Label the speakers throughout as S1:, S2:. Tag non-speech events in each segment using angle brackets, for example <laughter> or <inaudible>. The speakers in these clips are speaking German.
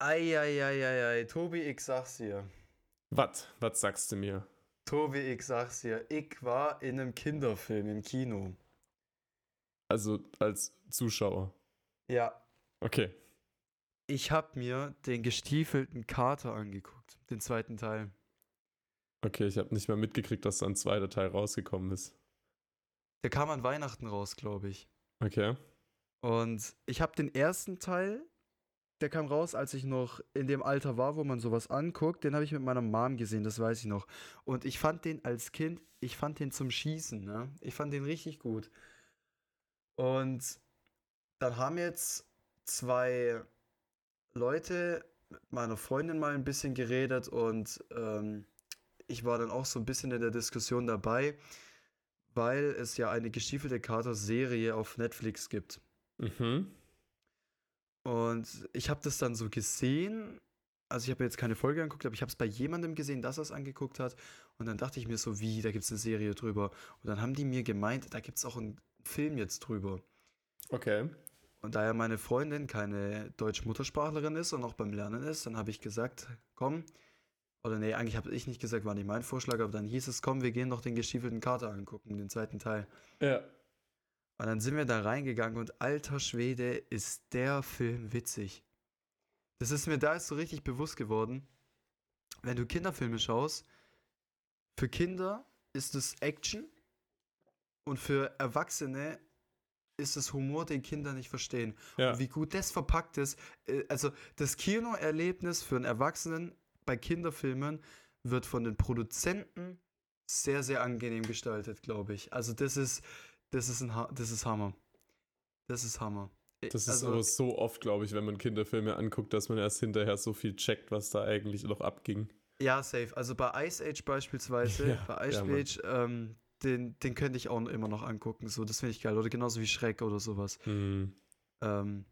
S1: Eieieiei, Tobi, ich sag's dir.
S2: Was? Was sagst du mir?
S1: Tobi, ich sag's dir. Ich war in einem Kinderfilm im Kino.
S2: Also als Zuschauer.
S1: Ja.
S2: Okay.
S1: Ich hab mir den gestiefelten Kater angeguckt, den zweiten Teil.
S2: Okay, ich habe nicht mehr mitgekriegt, dass da ein zweiter Teil rausgekommen ist.
S1: Der kam an Weihnachten raus, glaube ich.
S2: Okay.
S1: Und ich habe den ersten Teil, der kam raus, als ich noch in dem Alter war, wo man sowas anguckt. Den habe ich mit meiner Mom gesehen, das weiß ich noch. Und ich fand den als Kind, ich fand den zum Schießen, ne? Ich fand den richtig gut. Und dann haben jetzt zwei Leute mit meiner Freundin mal ein bisschen geredet und ähm, ich war dann auch so ein bisschen in der Diskussion dabei, weil es ja eine gestiefelte Kater-Serie auf Netflix gibt.
S2: Mhm.
S1: Und ich habe das dann so gesehen. Also ich habe jetzt keine Folge angeguckt, aber ich habe es bei jemandem gesehen, dass er es angeguckt hat. Und dann dachte ich mir so, wie, da gibt es eine Serie drüber. Und dann haben die mir gemeint, da gibt es auch einen Film jetzt drüber.
S2: Okay.
S1: Und da ja meine Freundin keine Deutsch-Muttersprachlerin ist und auch beim Lernen ist, dann habe ich gesagt, komm, oder nee, eigentlich habe ich nicht gesagt, war nicht mein Vorschlag, aber dann hieß es, komm, wir gehen noch den gestiefelten Kater angucken, den zweiten Teil.
S2: Ja.
S1: Und dann sind wir da reingegangen und alter Schwede, ist der Film witzig. Das ist mir da ist so richtig bewusst geworden. Wenn du Kinderfilme schaust, für Kinder ist es Action und für Erwachsene ist es Humor, den Kinder nicht verstehen.
S2: Ja.
S1: Und wie gut das verpackt ist. äh, Also das Kinoerlebnis für einen Erwachsenen bei Kinderfilmen wird von den Produzenten sehr, sehr angenehm gestaltet, glaube ich. Also das ist, das ist ein, Ha- das ist Hammer. Das ist Hammer. Äh,
S2: Das ist
S1: also,
S2: aber so oft, glaube ich, wenn man Kinderfilme anguckt, dass man erst hinterher so viel checkt, was da eigentlich noch abging.
S1: Ja, safe. Also bei Ice Age beispielsweise, <laughs>
S2: Ja,
S1: bei Ice
S2: ja.
S1: Age, ähm, den, den könnte ich auch immer noch angucken. So, das finde ich geil. Oder genauso wie Schreck oder sowas.
S2: Hm.
S1: Ähm,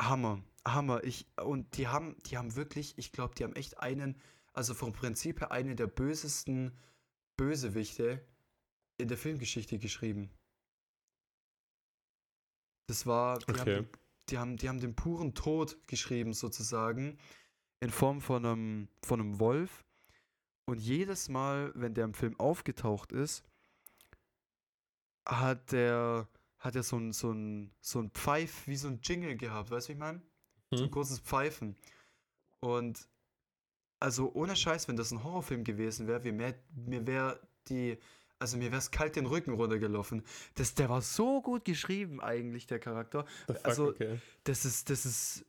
S1: Hammer, Hammer. Ich, und die haben, die haben wirklich, ich glaube, die haben echt einen, also vom Prinzip her einen der bösesten Bösewichte in der Filmgeschichte geschrieben. Das war, die,
S2: Okay.
S1: haben, die, haben, die haben den puren Tod geschrieben, sozusagen, in Form von einem, von einem Wolf. Und jedes Mal, wenn der im Film aufgetaucht ist, hat der, hat er so ein, so ein, so ein Pfeif, wie so ein Jingle gehabt, weißt du, ich meine? So ein
S2: Hm.
S1: kurzes Pfeifen. Und also ohne Scheiß, wenn das ein Horrorfilm gewesen wäre, mir, mir wäre die, also mir wäre es kalt den Rücken runtergelaufen. Das, der war so gut geschrieben eigentlich, der Charakter.
S2: Fuck,
S1: Also,
S2: okay.
S1: Das ist, das ist,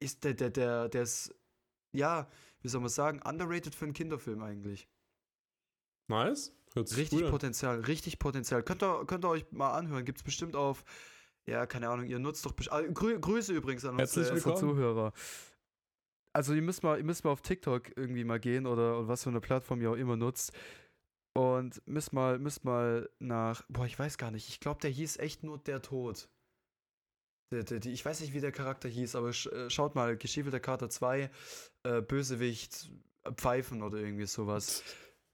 S1: ist der, der, der, der ist, ja, wie soll man sagen, underrated für einen Kinderfilm eigentlich.
S2: Nice. Hört
S1: Richtig
S2: an.
S1: Potenzial, richtig Potenzial. Könnt ihr, könnt ihr euch mal anhören, gibt es bestimmt auf, ja, keine Ahnung, ihr nutzt doch, best- ah, grü Grüße übrigens an unsere, unsere. Zuhörer. Also ihr müsst mal, ihr müsst mal auf TikTok irgendwie mal gehen oder, oder was für eine Plattform ihr auch immer nutzt und müsst mal, müsst mal nach, boah, ich weiß gar nicht, ich glaube, der hieß echt nur Der Tod. Der, der, die, ich weiß nicht, wie der Charakter hieß, aber sch, äh, schaut mal, Geschiefelter Kater 2, äh, Bösewicht, äh, Pfeifen oder irgendwie sowas.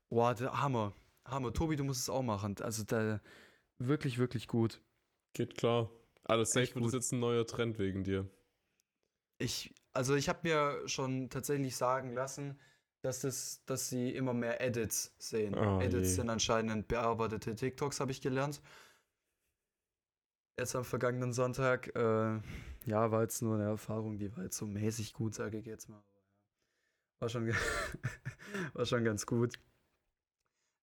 S1: Boah, der Hammer. Hammer. Tobi, du musst es auch machen. Also der wirklich, wirklich gut.
S2: Geht klar. Alles safe wird jetzt ein neuer Trend wegen dir.
S1: Ich, also ich habe mir schon tatsächlich sagen lassen, dass das, dass sie immer mehr Edits sehen.
S2: Oh
S1: Edits
S2: je.
S1: sind anscheinend bearbeitete TikToks, habe ich gelernt. Jetzt am vergangenen Sonntag, äh, ja, war jetzt nur eine Erfahrung, die war jetzt so mäßig gut, sage ich jetzt mal. War schon, <laughs> war schon ganz gut.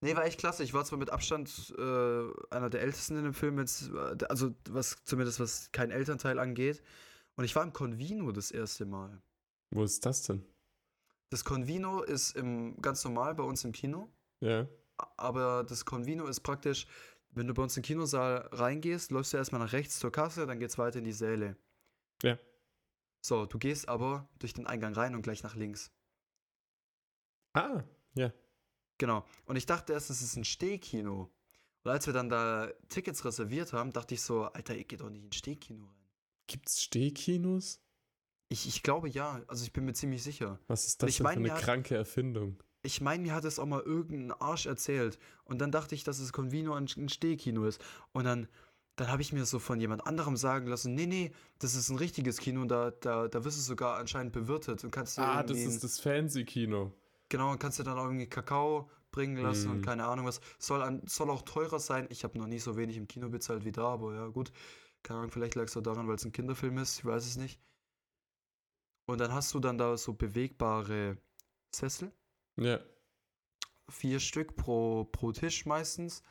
S1: Nee, war echt klasse. Ich war zwar mit Abstand äh, einer der Ältesten in dem Film, jetzt, äh, also was zumindest was kein Elternteil angeht. Und ich war im Convino das erste Mal.
S2: Wo ist das denn?
S1: Das Convino ist im, ganz normal bei uns im Kino,
S2: Ja.
S1: aber das Convino ist praktisch, wenn du bei uns in den Kinosaal reingehst, läufst du erstmal nach rechts zur Kasse, dann geht's weiter in die Säle.
S2: Ja.
S1: So, du gehst aber durch den Eingang rein und gleich nach links.
S2: Ah, ja.
S1: Genau. Und ich dachte erst, es ist ein Stehkino. Und als wir dann da Tickets reserviert haben, dachte ich so, Alter, ich geh doch nicht ins Stehkino rein.
S2: Gibt's Stehkinos?
S1: Ich, ich glaube ja, also ich bin mir ziemlich sicher.
S2: Was ist das
S1: Ich
S2: denn
S1: mein,
S2: für eine
S1: hat-
S2: kranke Erfindung?
S1: Ich meine, mir hat es auch mal irgendein Arsch erzählt. Und dann dachte ich, dass es Convino ein, ein Stehkino ist. Und dann dann habe ich mir so von jemand anderem sagen lassen, nee, nee, das ist ein richtiges Kino, da, da, da wirst du sogar anscheinend bewirtet und kannst
S2: Ah, das ist das Fancy-Kino.
S1: Genau, und kannst du dann auch irgendwie Kakao bringen lassen und
S2: Mm.
S1: keine Ahnung was. Soll, an, soll auch teurer sein. Ich habe noch nie so wenig im Kino bezahlt wie da, aber ja, gut. Keine Ahnung, vielleicht lag es auch daran, weil es ein Kinderfilm ist, ich weiß es nicht. Und dann hast du dann da so bewegbare Sessel,
S2: Ja.
S1: vier Stück pro, pro Tisch meistens.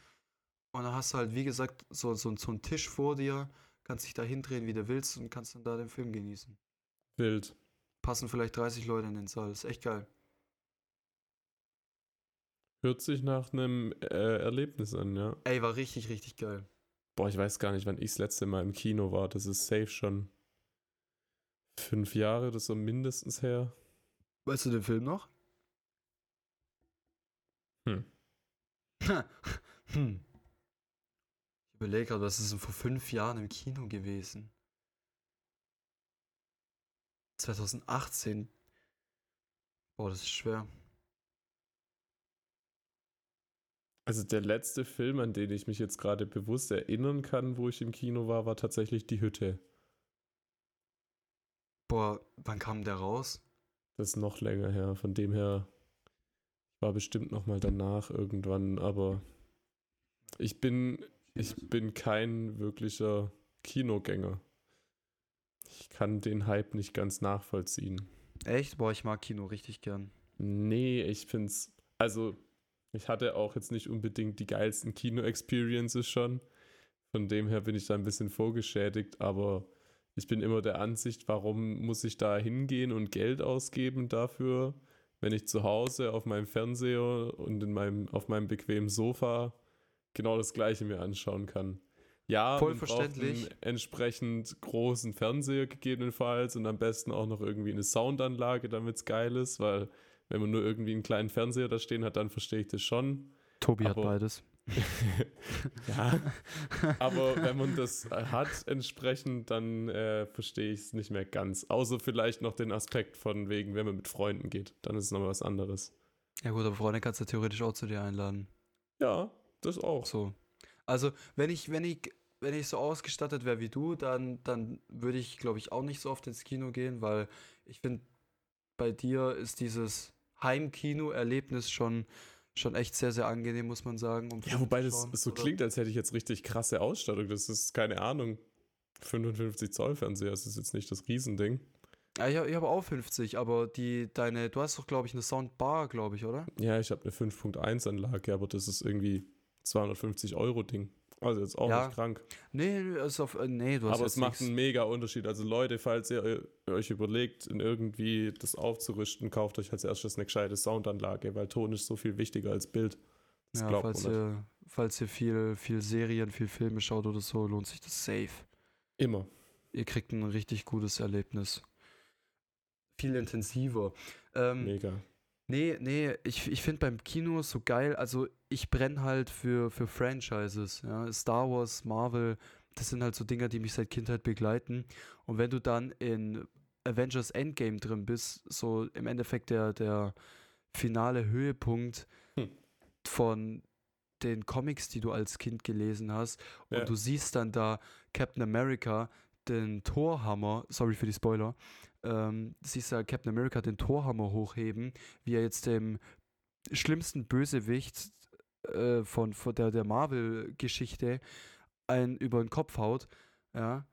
S1: Und dann hast du halt, wie gesagt, so, so, so einen Tisch vor dir, kannst dich da hindrehen, wie du willst und kannst dann da den Film genießen.
S2: Wild.
S1: Passen vielleicht 30 Leute in den Saal, ist echt geil.
S2: Hört sich nach einem äh, Erlebnis an, ja.
S1: Ey, war richtig, richtig geil.
S2: Boah, ich weiß gar nicht, wann ich das letzte Mal im Kino war. Das ist safe schon fünf Jahre oder so mindestens her.
S1: Weißt du den Film noch?
S2: Hm. <laughs>
S1: hm. Ich überlege gerade, was ist denn vor fünf Jahren im Kino gewesen? 2018. Boah, das ist schwer.
S2: Also der letzte Film, an den ich mich jetzt gerade bewusst erinnern kann, wo ich im Kino war, war tatsächlich Die Hütte.
S1: Boah, wann kam der raus?
S2: Das ist noch länger her. Von dem her war bestimmt noch mal danach irgendwann, aber ich bin ich bin kein wirklicher Kinogänger. Ich kann den Hype nicht ganz nachvollziehen.
S1: Echt? Boah, ich mag Kino richtig gern.
S2: Nee, ich find's also ich hatte auch jetzt nicht unbedingt die geilsten Kino-Experiences schon. Von dem her bin ich da ein bisschen vorgeschädigt, aber ich bin immer der Ansicht, warum muss ich da hingehen und Geld ausgeben dafür, wenn ich zu Hause auf meinem Fernseher und in meinem, auf meinem bequemen Sofa genau das gleiche mir anschauen kann. Ja,
S1: Voll
S2: man braucht
S1: verständlich.
S2: einen entsprechend großen Fernseher gegebenenfalls und am besten auch noch irgendwie eine Soundanlage, damit es geil ist, weil wenn man nur irgendwie einen kleinen Fernseher da stehen hat, dann verstehe ich das schon.
S1: Tobi hat
S2: Aber-
S1: beides. <laughs> <laughs>
S2: ja, aber wenn man das hat entsprechend, dann äh, verstehe ich es nicht mehr ganz. Außer vielleicht noch den Aspekt von wegen, wenn man mit Freunden geht, dann ist es nochmal was anderes.
S1: Ja gut, aber Freunde kannst du theoretisch auch zu dir einladen.
S2: Ja, das auch.
S1: So. Also, wenn ich, wenn ich, wenn ich so ausgestattet wäre wie du, dann, dann würde ich, glaube ich, auch nicht so oft ins Kino gehen, weil ich finde, bei dir ist dieses Heimkino-Erlebnis schon, schon echt sehr, sehr angenehm, muss man sagen. Um
S2: Ja, wobei das
S1: schauen,
S2: so
S1: oder?
S2: klingt, als hätte ich jetzt richtig krasse Ausstattung. Das ist, keine Ahnung, 55 Zoll Fernseher, das ist jetzt nicht das Riesending.
S1: Ja, ich, ich habe auch 50, aber die, deine, du hast doch, glaube ich, eine Soundbar, glaube ich, oder?
S2: Ja, ich habe eine 5.1 Anlage, aber das ist irgendwie 250 Euro Ding. Also jetzt auch
S1: Ja,
S2: nicht krank.
S1: Nee, ist auf, äh, nee, du hast
S2: Aber es macht
S1: nix.
S2: einen mega Unterschied. Also Leute, falls ihr eu- euch überlegt, irgendwie das aufzurüsten, kauft euch als erstes eine gescheite Soundanlage, weil Ton ist so viel wichtiger als Bild. Das
S1: Ja,
S2: glaubt
S1: falls ihr, falls ihr viel, viel Serien, viel Filme schaut oder so, lohnt sich das safe.
S2: Immer.
S1: Ihr kriegt ein richtig gutes Erlebnis. Viel intensiver. Ähm,
S2: Mega.
S1: Nee, nee, ich, ich finde beim Kino so geil, also ich brenne halt für, für Franchises, ja. Star Wars, Marvel, das sind halt so Dinger, die mich seit Kindheit begleiten. Und wenn du dann in Avengers Endgame drin bist, so im Endeffekt der, der finale Höhepunkt
S2: Hm.
S1: von den Comics, die du als Kind gelesen hast, und
S2: Ja.
S1: du siehst dann da Captain America, den Torhammer, sorry für die Spoiler, ähm, siehst du Captain America den Torhammer hochheben, wie er jetzt dem schlimmsten Bösewicht äh, von, von der, der Marvel-Geschichte einen über den Kopf haut. Ja,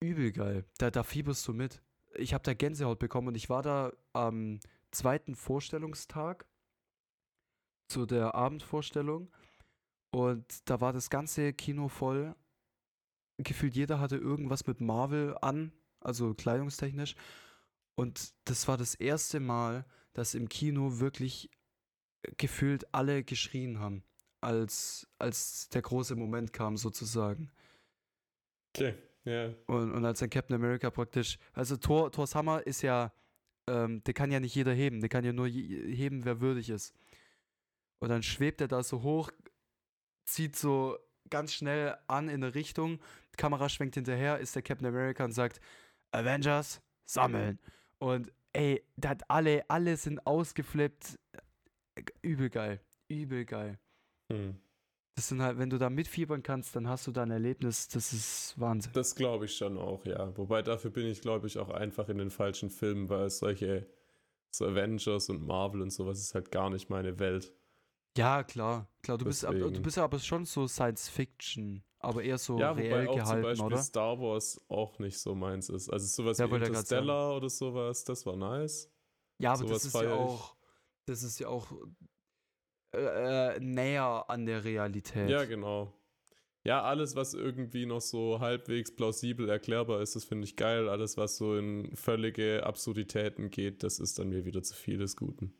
S1: übel geil. Da, da fieberst du mit. Ich habe da Gänsehaut bekommen und ich war da am zweiten Vorstellungstag zu der Abendvorstellung und da war das ganze Kino voll. Gefühlt jeder hatte irgendwas mit Marvel an, also kleidungstechnisch. Und das war das erste Mal, dass im Kino wirklich gefühlt alle geschrien haben, als, als der große Moment kam sozusagen.
S2: Okay, ja.
S1: Und, und als dann Captain America praktisch, also Thor, Thors Hammer ist ja, ähm, der kann ja nicht jeder heben, der kann ja nur heben, wer würdig ist. Und dann schwebt er da so hoch, zieht so ganz schnell an in eine Richtung, Kamera schwenkt hinterher, ist der Captain America und sagt, Avengers, sammeln. Und ey, da hat alle, alle sind ausgeflippt. Übel geil, übel geil.
S2: Hm.
S1: Das sind halt, wenn du da mitfiebern kannst, dann hast du da ein Erlebnis, das ist Wahnsinn.
S2: Das glaube ich schon auch, ja. Wobei dafür bin ich, glaube ich, auch einfach in den falschen Filmen, weil solche so Avengers und Marvel und sowas ist halt gar nicht meine Welt.
S1: Ja, klar, klar. Du bist, du bist aber schon so Science Fiction, aber eher so
S2: ja,
S1: reell
S2: wobei auch zum
S1: gehalten,
S2: Beispiel
S1: oder?
S2: Star Wars auch nicht so meins ist. Also sowas
S1: Ja,
S2: wie Interstellar oder sowas, das war nice.
S1: Ja, aber
S2: sowas
S1: das ist ja auch, das ist ja auch äh, äh, näher an der Realität.
S2: Ja, genau. Ja, alles, was irgendwie noch so halbwegs plausibel erklärbar ist, das finde ich geil. Alles, was so in völlige Absurditäten geht, das ist dann mir wieder zu viel des Guten.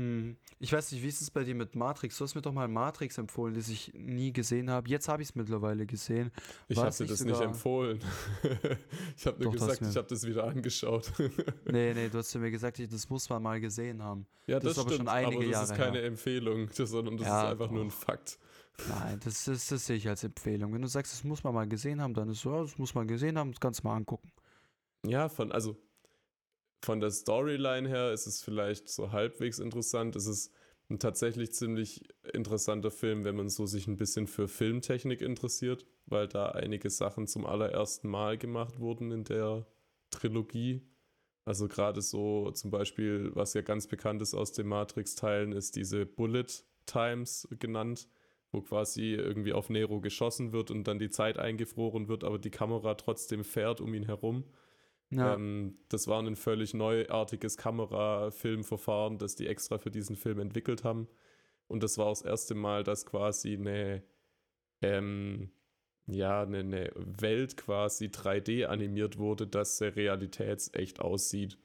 S1: Hm. Ich weiß nicht, wie ist es bei dir mit Matrix? Du hast mir doch mal Matrix empfohlen, das ich nie gesehen habe. Jetzt habe ich es mittlerweile gesehen.
S2: Ich habe dir
S1: nicht
S2: das nicht
S1: sogar-
S2: empfohlen. <laughs> ich habe nur
S1: Doch,
S2: gesagt,
S1: mir-
S2: ich habe das wieder angeschaut. <laughs>
S1: Nee, nee, du hast mir gesagt, ich- das muss man mal gesehen haben.
S2: ja,
S1: Das
S2: das,
S1: ist aber
S2: stimmt,
S1: schon einige
S2: aber das
S1: Jahre
S2: ist keine
S1: her.
S2: Empfehlung, <laughs> sondern das
S1: Ja,
S2: ist einfach nur ein
S1: doch.
S2: Fakt.
S1: Nein, das, das, das sehe ich als Empfehlung. Wenn du sagst, das muss man mal gesehen haben, dann ist so, ja, das muss man gesehen haben, das kannst du mal angucken.
S2: Ja, von, also von der Storyline her ist es vielleicht so halbwegs interessant. Es ist ein tatsächlich ziemlich interessanter Film, wenn man so sich ein bisschen für Filmtechnik interessiert, weil da einige Sachen zum allerersten Mal gemacht wurden in der Trilogie. Also gerade so zum Beispiel, was ja ganz bekannt ist aus den Matrix-Teilen, ist diese Bullet Times genannt, wo quasi irgendwie auf Nero geschossen wird und dann die Zeit eingefroren wird, aber die Kamera trotzdem fährt um ihn herum.
S1: Ja,
S2: Ähm, das war ein völlig neuartiges Kamerafilmverfahren, das die extra für diesen Film entwickelt haben. Und das war auch das erste Mal, dass quasi eine, ähm, ja, eine, eine Welt quasi 3D animiert wurde, dass sie realitätsecht aussieht.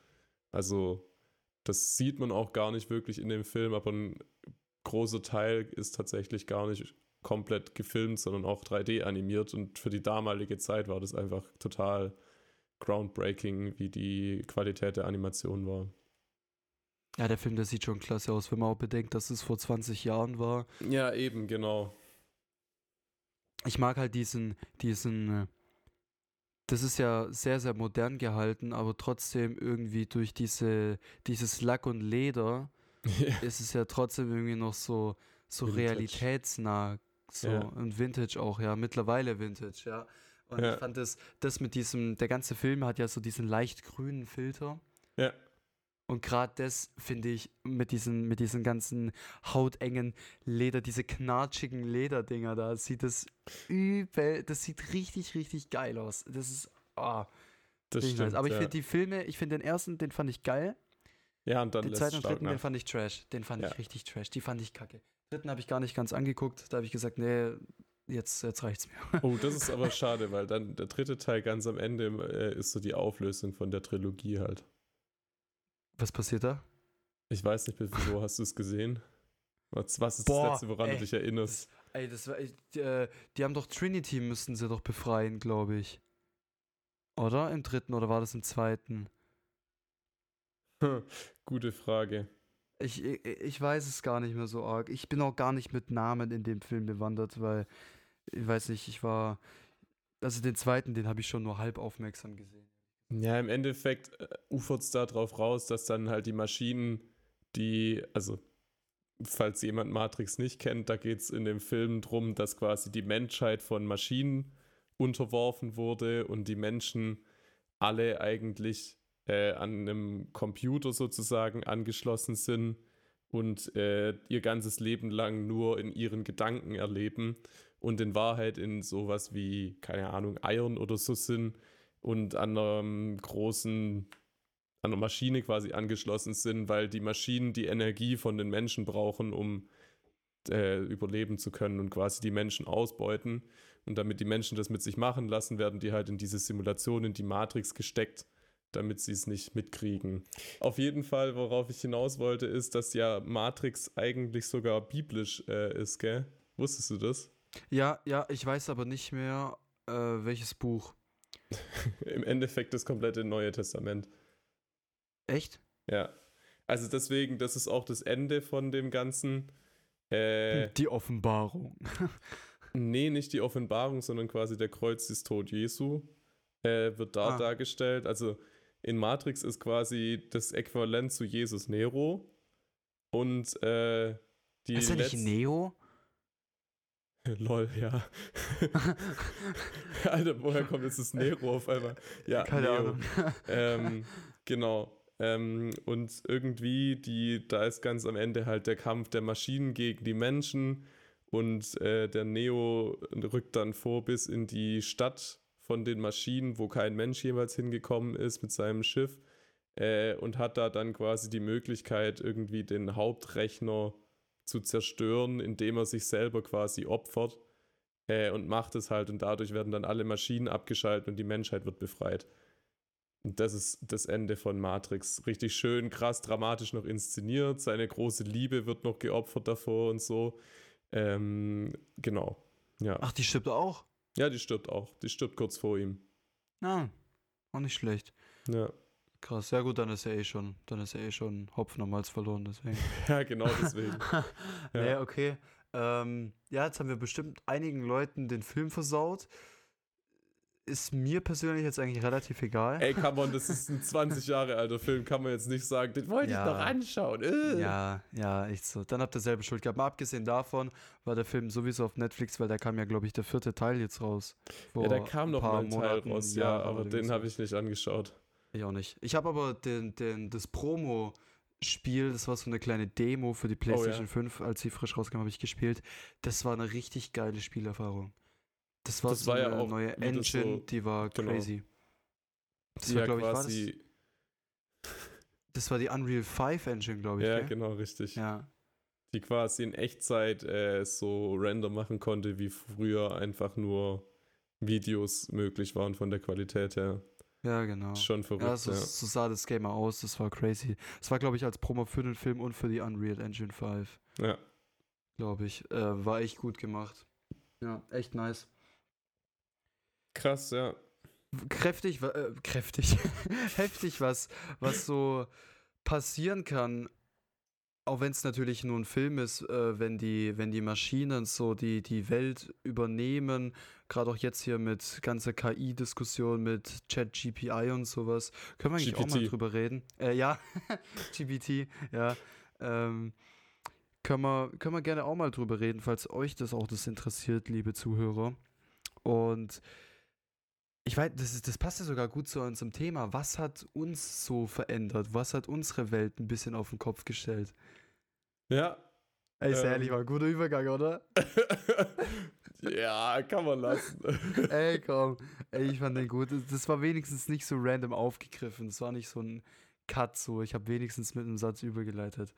S2: Also, das sieht man auch gar nicht wirklich in dem Film, aber ein großer Teil ist tatsächlich gar nicht komplett gefilmt, sondern auch 3D animiert. Und für die damalige Zeit war das einfach total groundbreaking, wie die Qualität der Animation war.
S1: ja, der Film, der sieht schon klasse aus, wenn man auch bedenkt, dass es vor 20 Jahren war.
S2: Ja, eben, genau.
S1: Ich mag halt diesen, diesen, äh, das ist ja sehr, sehr modern gehalten, aber trotzdem irgendwie durch diese, dieses Lack und Leder <laughs> ist es ja trotzdem irgendwie noch so, so
S2: Vintage.
S1: realitätsnah. So,
S2: Ja.
S1: und Vintage auch, ja, mittlerweile Vintage, ja. Und
S2: Ja.
S1: ich fand das, das mit diesem, der ganze Film hat ja so diesen leicht grünen Filter.
S2: Ja.
S1: Und gerade das finde ich mit diesen, mit diesen ganzen hautengen Leder, diese knatschigen Lederdinger da, sieht das übel, das sieht richtig, richtig geil aus. Das ist, ah,
S2: Das
S1: richtig
S2: stimmt.
S1: nice. Aber ich
S2: ja.
S1: finde die Filme, ich finde den ersten, den fand ich geil.
S2: ja, und dann
S1: Den zweiten und dritten, den
S2: nach.
S1: fand ich trash. Den fand
S2: Ja.
S1: ich richtig trash. Die fand ich kacke. Dritten habe ich gar nicht ganz angeguckt. Da habe ich gesagt, nee, jetzt, jetzt reicht's mir.
S2: Oh, das ist aber schade, weil dann der dritte Teil ganz am Ende äh, ist so die Auflösung von der Trilogie halt.
S1: Was passiert da?
S2: Ich weiß nicht, wieso hast du es gesehen? Was, was ist
S1: Boah,
S2: das letzte, woran
S1: ey,
S2: du dich erinnerst?
S1: Ey, das war, die, äh, die haben doch Trinity müssten sie doch befreien, glaube ich. Oder? Im dritten oder war das im zweiten? <laughs>
S2: Gute Frage.
S1: Ich, ich, ich weiß es gar nicht mehr so arg. Ich bin auch gar nicht mit Namen in dem Film bewandert, weil ich weiß nicht, ich war. Also den zweiten, den habe ich schon nur halb aufmerksam gesehen.
S2: Ja, im Endeffekt äh, ufert es darauf raus, dass dann halt die Maschinen, die, also falls jemand Matrix nicht kennt, da geht es in dem Film drum, dass quasi die Menschheit von Maschinen unterworfen wurde und die Menschen alle eigentlich äh, an einem Computer sozusagen angeschlossen sind und äh, ihr ganzes Leben lang nur in ihren Gedanken erleben und in Wahrheit in sowas wie, keine Ahnung, Eiern oder so sind und an einer großen, an einer Maschine quasi angeschlossen sind, weil die Maschinen die Energie von den Menschen brauchen, um äh, überleben zu können und quasi die Menschen ausbeuten. Und damit die Menschen das mit sich machen lassen, werden die halt in diese Simulation, in die Matrix gesteckt, damit sie es nicht mitkriegen. Auf jeden Fall, worauf ich hinaus wollte, ist, dass ja Matrix eigentlich sogar biblisch äh, ist, gell? Wusstest du das?
S1: Ja, ja, ich weiß aber nicht mehr, äh, welches Buch. <laughs>
S2: Im Endeffekt das komplette Neue Testament.
S1: Echt?
S2: Ja. Also deswegen, das ist auch das Ende von dem Ganzen. Äh,
S1: Die Offenbarung. <laughs>
S2: nee, nicht die Offenbarung, sondern quasi der Kreuzestod Jesu äh, wird da
S1: Ah.
S2: dargestellt. Also in Matrix ist quasi das Äquivalent zu Jesus Nero. Und äh, die
S1: ist er nicht Neo? <laughs>
S2: Lol, ja. <laughs> Alter, woher kommt jetzt das Nero auf einmal? Ja,
S1: Keine
S2: Neo.
S1: Ahnung.
S2: ähm, <laughs> genau. Ähm, und irgendwie, die, da ist ganz am Ende halt der Kampf der Maschinen gegen die Menschen und äh, der Neo rückt dann vor bis in die Stadt von den Maschinen, wo kein Mensch jemals hingekommen ist mit seinem Schiff äh, und hat da dann quasi die Möglichkeit, irgendwie den Hauptrechner zu zerstören, indem er sich selber quasi opfert äh, und macht es halt und dadurch werden dann alle Maschinen abgeschaltet und die Menschheit wird befreit. Und das ist das Ende von Matrix. Richtig schön, krass, dramatisch noch inszeniert. Seine große Liebe wird noch geopfert davor und so. Ähm, genau. Ja.
S1: Ach, die stirbt auch?
S2: Ja, die stirbt auch. Die stirbt kurz vor ihm.
S1: Ja, auch nicht schlecht.
S2: Ja,
S1: Krass, ja gut, dann ist er eh schon, dann ist er eh schon Hopfen am Hals verloren, deswegen. <laughs>
S2: ja genau deswegen. <laughs>
S1: Nee, okay. Ähm, ja, jetzt haben wir bestimmt einigen Leuten den Film versaut. Ist mir persönlich jetzt eigentlich relativ egal.
S2: Ey, come on, das ist ein 20 Jahre alter Film. Kann man jetzt nicht sagen, den wollte
S1: Ja.
S2: ich noch anschauen. Äh.
S1: Ja, ja, echt so. Dann habt ihr selber Schuld gehabt. Mal abgesehen davon war der Film sowieso auf Netflix, weil da kam ja, glaube ich, der vierte Teil jetzt raus.
S2: Ja, da
S1: Vor
S2: kam noch mal ein Teil
S1: Monaten,
S2: raus, ja,
S1: Jahren
S2: aber den habe ich nicht angeschaut.
S1: Ich auch nicht. Ich habe aber den, den, das Promo-Spiel, das war so eine kleine Demo für die PlayStation 5, als sie frisch rauskam, habe ich gespielt. Das war eine richtig geile Spielerfahrung. Das war
S2: Das
S1: so
S2: war ja
S1: eine
S2: auch
S1: neue Engine,
S2: so-
S1: die war
S2: genau.
S1: crazy. Das
S2: Die
S1: war,
S2: ja
S1: glaube ich, war das, das war die Unreal 5 Engine, glaube ich.
S2: Ja,
S1: gell?
S2: genau, richtig.
S1: Ja,
S2: Die quasi in Echtzeit äh, so render machen konnte, wie früher einfach nur Videos möglich waren von der Qualität her.
S1: ja, genau.
S2: Schon verrückt,
S1: Ja, so,
S2: ja.
S1: so sah das Game aus, das war crazy. Das war, glaube ich, als Promo für den Film und für die Unreal Engine 5,
S2: Ja.
S1: glaube ich. Äh, war echt gut gemacht. Ja, echt nice.
S2: Krass, ja.
S1: Kräftig, äh, kräftig, <laughs> heftig, was, was so passieren kann, auch wenn es natürlich nur ein Film ist, äh, wenn die, wenn die Maschinen so die, die Welt übernehmen, gerade auch jetzt hier mit ganzer KI-Diskussion mit ChatGPI und sowas, können wir eigentlich auch mal
S2: GPT.
S1: drüber reden. Äh, ja, <laughs> GPT, ja. Ähm, können wir, können wir gerne auch mal drüber reden, falls euch das auch das interessiert, liebe Zuhörer. Und ich weiß, das, ist, das passt ja sogar gut zu unserem Thema. Was hat uns so verändert? Was hat unsere Welt ein bisschen auf den Kopf gestellt?
S2: Ja.
S1: Ey, ist
S2: Ähm.
S1: ehrlich, war ein guter Übergang, oder? <laughs>
S2: ja, kann man lassen. <laughs>
S1: Ey, komm. Ey, ich fand den gut. Das- Das war wenigstens nicht so random aufgegriffen. Das war nicht so ein Cut so. Ich habe wenigstens mit einem Satz übergeleitet.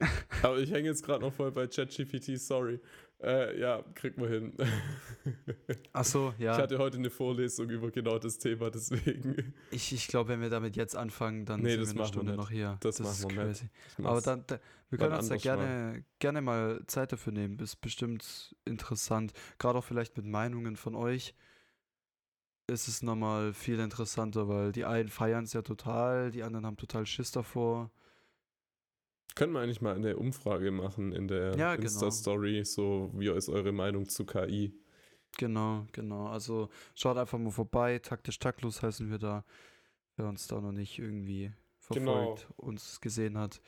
S1: <laughs>
S2: Aber ich hänge jetzt gerade noch voll bei ChatGPT, sorry. Äh, ja, kriegt man hin. <laughs>
S1: Ach so, ja.
S2: Ich hatte heute eine Vorlesung über genau das Thema, deswegen.
S1: Ich, ich glaube, wenn wir damit jetzt anfangen, dann
S2: Nee,
S1: sind
S2: das
S1: wir eine
S2: wir
S1: Stunde
S2: nicht.
S1: noch hier.
S2: Das
S1: ist
S2: machen wir nicht.
S1: crazy.
S2: Ich
S1: Aber dann, da, wir können uns da gerne, gerne mal Zeit dafür nehmen. Ist bestimmt interessant. Gerade auch vielleicht mit Meinungen von euch ist es nochmal viel interessanter, weil die einen feiern es ja total, die anderen haben total Schiss davor.
S2: Können wir eigentlich mal eine Umfrage machen in der
S1: Ja, genau.
S2: Insta-Story, so wie ist eure Meinung zu KI?
S1: Genau, genau. Also schaut einfach mal vorbei. Taktisch taktlos heißen wir da. Wer uns da noch nicht irgendwie
S2: Genau.
S1: verfolgt, uns gesehen hat.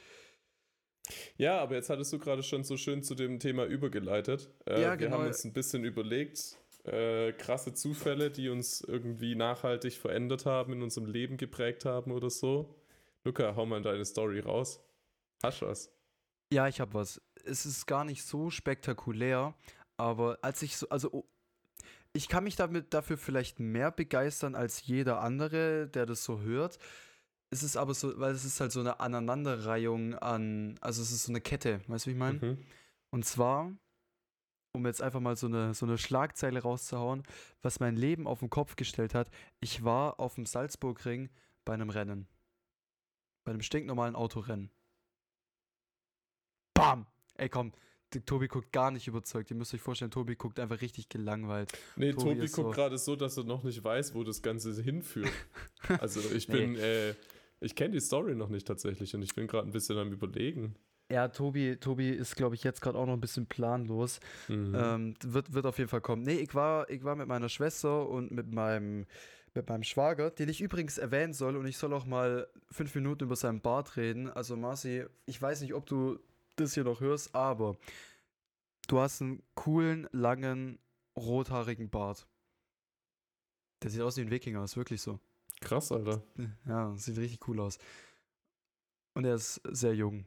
S2: Ja, aber jetzt hattest du gerade schon so schön zu dem Thema übergeleitet. Äh,
S1: Ja,
S2: Wir
S1: genau.
S2: haben uns ein bisschen überlegt, äh, krasse Zufälle, die uns irgendwie nachhaltig verändert haben, in unserem Leben geprägt haben oder so. Luca, hau mal deine Story raus. Hast du was?
S1: Ja, ich habe was. Es ist gar nicht so spektakulär, aber als ich so, also oh, ich kann mich damit dafür vielleicht mehr begeistern als jeder andere, der das so hört. Es ist aber so, weil es ist halt so eine Aneinanderreihung an, also es ist so eine Kette, weißt du, wie ich meine?
S2: Mhm.
S1: Und zwar, um jetzt einfach mal so eine, so eine Schlagzeile rauszuhauen, was mein Leben auf den Kopf gestellt hat. Ich war auf dem Salzburgring bei einem Rennen. Bei einem stinknormalen Autorennen. Bam! Ey, komm, Tobi guckt gar nicht überzeugt. Ihr müsst euch vorstellen, Tobi guckt einfach richtig gelangweilt.
S2: Nee,
S1: Tobi
S2: Tobi, guckt
S1: so-
S2: gerade so, dass er noch nicht weiß, wo das Ganze hinführt. <laughs> Also ich
S1: Nee.
S2: bin, äh, ich kenne die Story noch nicht tatsächlich und ich bin gerade ein bisschen am überlegen.
S1: Ja, Tobi, Tobi ist, glaube ich, jetzt gerade auch noch ein bisschen planlos.
S2: Mhm.
S1: Ähm, wird, wird auf jeden Fall kommen. Nee, ich war, ich war mit meiner Schwester und mit meinem, mit meinem Schwager, den ich übrigens erwähnen soll und ich soll auch mal fünf Minuten über seinen Bart reden. Also Marci, ich weiß nicht, ob du das hier noch hörst, aber du hast einen coolen, langen, rothaarigen Bart. Der sieht aus wie ein Wikinger, ist wirklich so.
S2: Krass, Alter.
S1: Ja, sieht richtig cool aus. Und er ist sehr jung.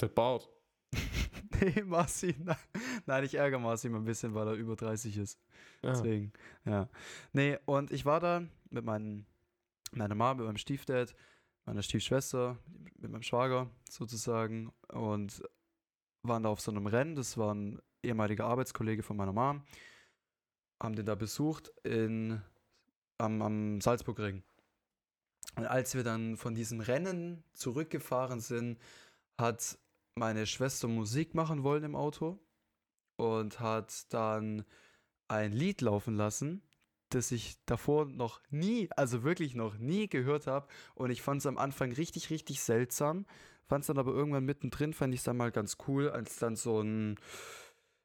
S2: Der Bart. <laughs>
S1: nee, Marci, nein, nein, ich ärgere Marci mal ein bisschen, weil er über 30 ist.
S2: Ja.
S1: Deswegen, ja. Nee, und ich war da mit meinen, meiner Mama, mit meinem Stiefdad, meiner Stiefschwester, mit meinem Schwager sozusagen und waren da auf so einem Rennen. Das war ein ehemaliger Arbeitskollege von meiner Mom. Haben den da besucht in, am, am Salzburgring. Und als wir dann von diesem Rennen zurückgefahren sind, hat meine Schwester Musik machen wollen im Auto und hat dann ein Lied laufen lassen, das ich davor noch nie, also wirklich noch nie gehört habe. Und ich fand es am Anfang richtig, richtig seltsam. Fand es dann aber irgendwann mittendrin, fand ich es dann mal ganz cool, als dann so ein,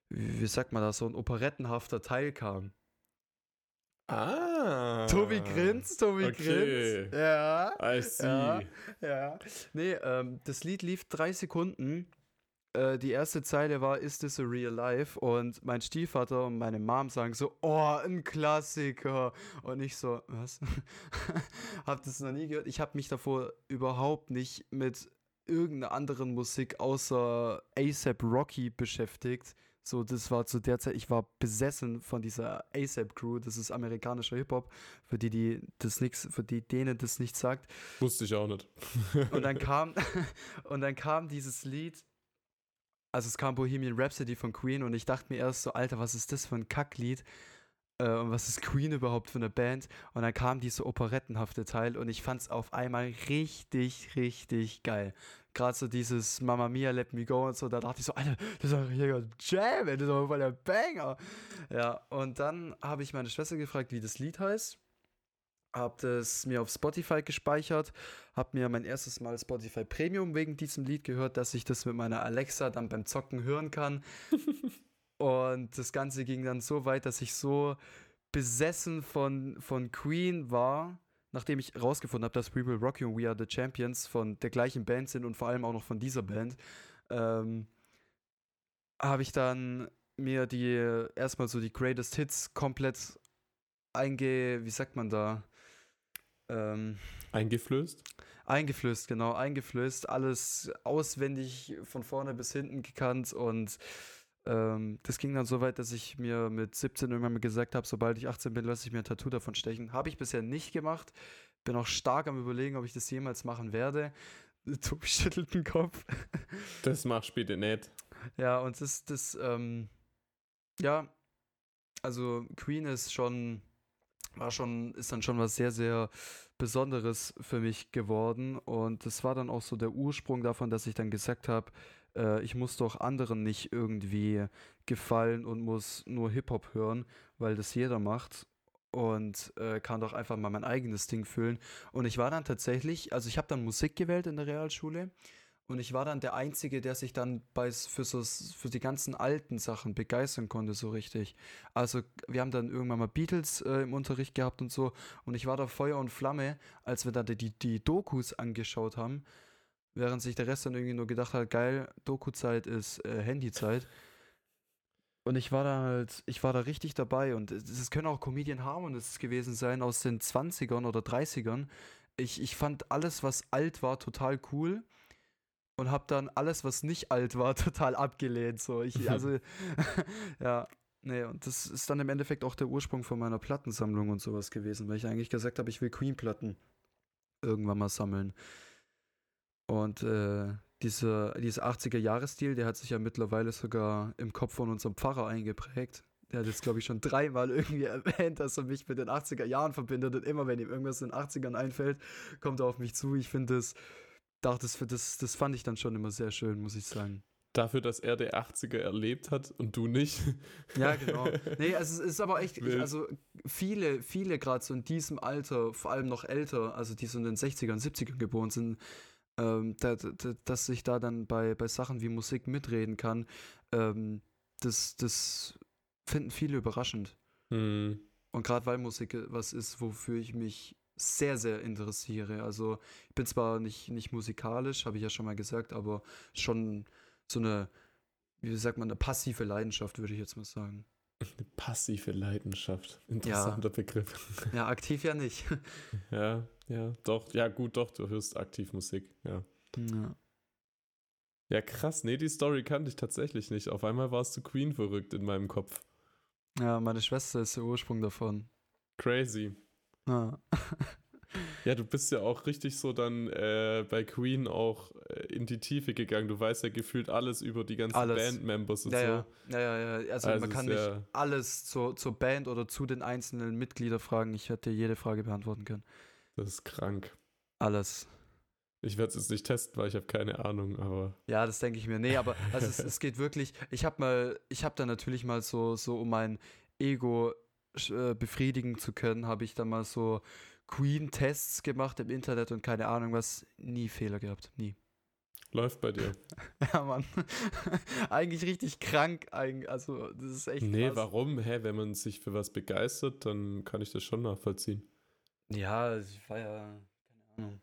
S1: wie sagt man das, so ein operettenhafter Teil kam.
S2: Ah.
S1: Tobi grinst, Tobi
S2: Okay.
S1: grinst. Ja.
S2: I see.
S1: Ja, ja. Nee, ähm, das Lied lief drei Sekunden. Äh, die erste Zeile war Is this a real life? Und mein Stiefvater und meine Mom sagen so, oh, ein Klassiker. Und ich so, was? <laughs> hab das noch nie gehört. Ich habe mich davor überhaupt nicht mit irgendeiner anderen Musik außer ASAP Rocky beschäftigt. So, das war zu der Zeit, ich war besessen von dieser ASAP Crew, das ist amerikanischer Hip-Hop, für die, die das nix, für die denen das nichts sagt.
S2: Wusste ich auch nicht.
S1: Und dann <laughs> kam, <laughs> und dann kam dieses Lied, also es kam Bohemian Rhapsody von Queen und ich dachte mir erst so, Alter, was ist das für ein Kacklied? Äh, und was ist Queen überhaupt für eine Band? Und dann kam dieser operettenhafte Teil und ich fand es auf einmal richtig, richtig geil. Gerade so dieses Mamma Mia, Let Me Go und so, da dachte ich so, Alter, das ist doch richtiger Jam, das ist doch voll der Banger. Ja, und dann habe ich meine Schwester gefragt, wie das Lied heißt. Hab das mir auf Spotify gespeichert, hab mir mein erstes Mal Spotify Premium wegen diesem Lied gehört, dass ich das mit meiner Alexa dann beim Zocken hören kann. <laughs> Und das Ganze ging dann so weit, dass ich so besessen von, von Queen war, nachdem ich rausgefunden habe, dass We Will Rock You und We Are the Champions von der gleichen Band sind und vor allem auch noch von dieser Band, ähm, habe ich dann mir die erstmal so die Greatest Hits komplett einge, wie sagt man da, ähm,
S2: Eingeflößt?
S1: eingeflößt, genau, eingeflößt, alles auswendig von vorne bis hinten gekannt und ähm, das ging dann so weit, dass ich mir mit 17 irgendwann mal gesagt habe, sobald ich 18 bin, lasse ich mir ein Tattoo davon stechen. Habe ich bisher nicht gemacht. Bin auch stark am überlegen, ob ich das jemals machen werde. <laughs> Tobi schüttelt den Kopf. <laughs>
S2: Das machst du bitte nicht.
S1: Ja, und das, das, ähm, ja, also Queen ist schon, war schon, ist dann schon was sehr, sehr Besonderes für mich geworden. Und das war dann auch so der Ursprung davon, dass ich dann gesagt habe, äh, ich muss doch anderen nicht irgendwie gefallen und muss nur Hip-Hop hören, weil das jeder macht. Und äh, kann doch einfach mal mein eigenes Ding füllen. Und ich war dann tatsächlich, also ich habe dann Musik gewählt in der Realschule. Und ich war dann der Einzige, der sich dann bei, für, so, für die ganzen alten Sachen begeistern konnte, so richtig. Also, wir haben dann irgendwann mal Beatles äh, im Unterricht gehabt und so. Und ich war da Feuer und Flamme, als wir dann die, die Dokus angeschaut haben. Während sich der Rest dann irgendwie nur gedacht hat, geil, Doku-Zeit ist äh, Handy-Zeit. Und ich war da halt, ich war da richtig dabei. Und es können auch Comedian Harmonists gewesen sein aus den 20ern oder 30ern. Ich, ich fand alles, was alt war, total cool und habe dann alles, was nicht alt war, <laughs> total abgelehnt. So, ich, also, <laughs> ja, nee, und das ist dann im Endeffekt auch der Ursprung von meiner Plattensammlung und sowas gewesen, weil ich eigentlich gesagt habe, ich will Queen-Platten irgendwann mal sammeln. Und äh, dieser, dieser 80er-Jahres-Stil, der hat sich ja mittlerweile sogar im Kopf von unserem Pfarrer eingeprägt. Der hat jetzt, glaube ich, schon dreimal irgendwie <laughs> erwähnt, dass er mich mit den 80er Jahren verbindet. Und immer, wenn ihm irgendwas in den 80ern einfällt, kommt er auf mich zu. Ich finde das, doch, das, das, das fand ich dann schon immer sehr schön, muss ich sagen.
S2: Dafür, dass er die 80er erlebt hat und du nicht. <laughs>
S1: Ja, genau. Nee, also es ist aber echt, ich, also viele, viele gerade so in diesem Alter, vor allem noch älter, also die so in den 60ern, 70ern geboren sind, ähm, da, da, dass ich da dann bei, bei Sachen wie Musik mitreden kann, ähm, das, das finden viele überraschend.
S2: Hm.
S1: Und gerade weil Musik was ist, wofür ich mich sehr, sehr interessiere. Also ich bin zwar nicht, nicht musikalisch, habe ich ja schon mal gesagt, aber schon so eine wie sagt man, eine passive Leidenschaft, würde ich jetzt mal sagen.
S2: Eine passive Leidenschaft. Interessanter ja. Begriff.
S1: Ja, aktiv ja nicht. <laughs>
S2: ja, ja, doch. Ja, gut, doch, du hörst aktiv Musik, ja. Ja. Ja, krass. Nee, die Story kannte ich tatsächlich nicht. Auf einmal warst du Queen verrückt in meinem Kopf.
S1: Ja, meine Schwester ist der Ursprung davon.
S2: Crazy. Ja. ja, du bist ja auch richtig so dann äh, bei Queen auch äh, in die Tiefe gegangen. Du weißt ja gefühlt alles über die ganzen alles. Bandmembers und
S1: ja,
S2: so.
S1: Ja, ja, ja. ja. Also, also, man kann nicht alles zur, zur Band oder zu den einzelnen Mitgliedern fragen. Ich hätte jede Frage beantworten können.
S2: Das ist krank.
S1: Alles.
S2: Ich werde es jetzt nicht testen, weil ich habe keine Ahnung, aber.
S1: Ja, das denke ich mir. Nee, aber also es, es geht wirklich. Ich habe mal, ich habe da natürlich mal so, so um mein Ego äh, befriedigen zu können, habe ich da mal so Queen-Tests gemacht im Internet und keine Ahnung was. Nie Fehler gehabt. Nie.
S2: Läuft bei dir. <laughs>
S1: ja, Mann. <laughs> eigentlich richtig krank. Also, das ist echt.
S2: Nee, krass. warum? Hä, wenn man sich für was begeistert, dann kann ich das schon nachvollziehen.
S1: Ja, ich war ja. Keine Ahnung.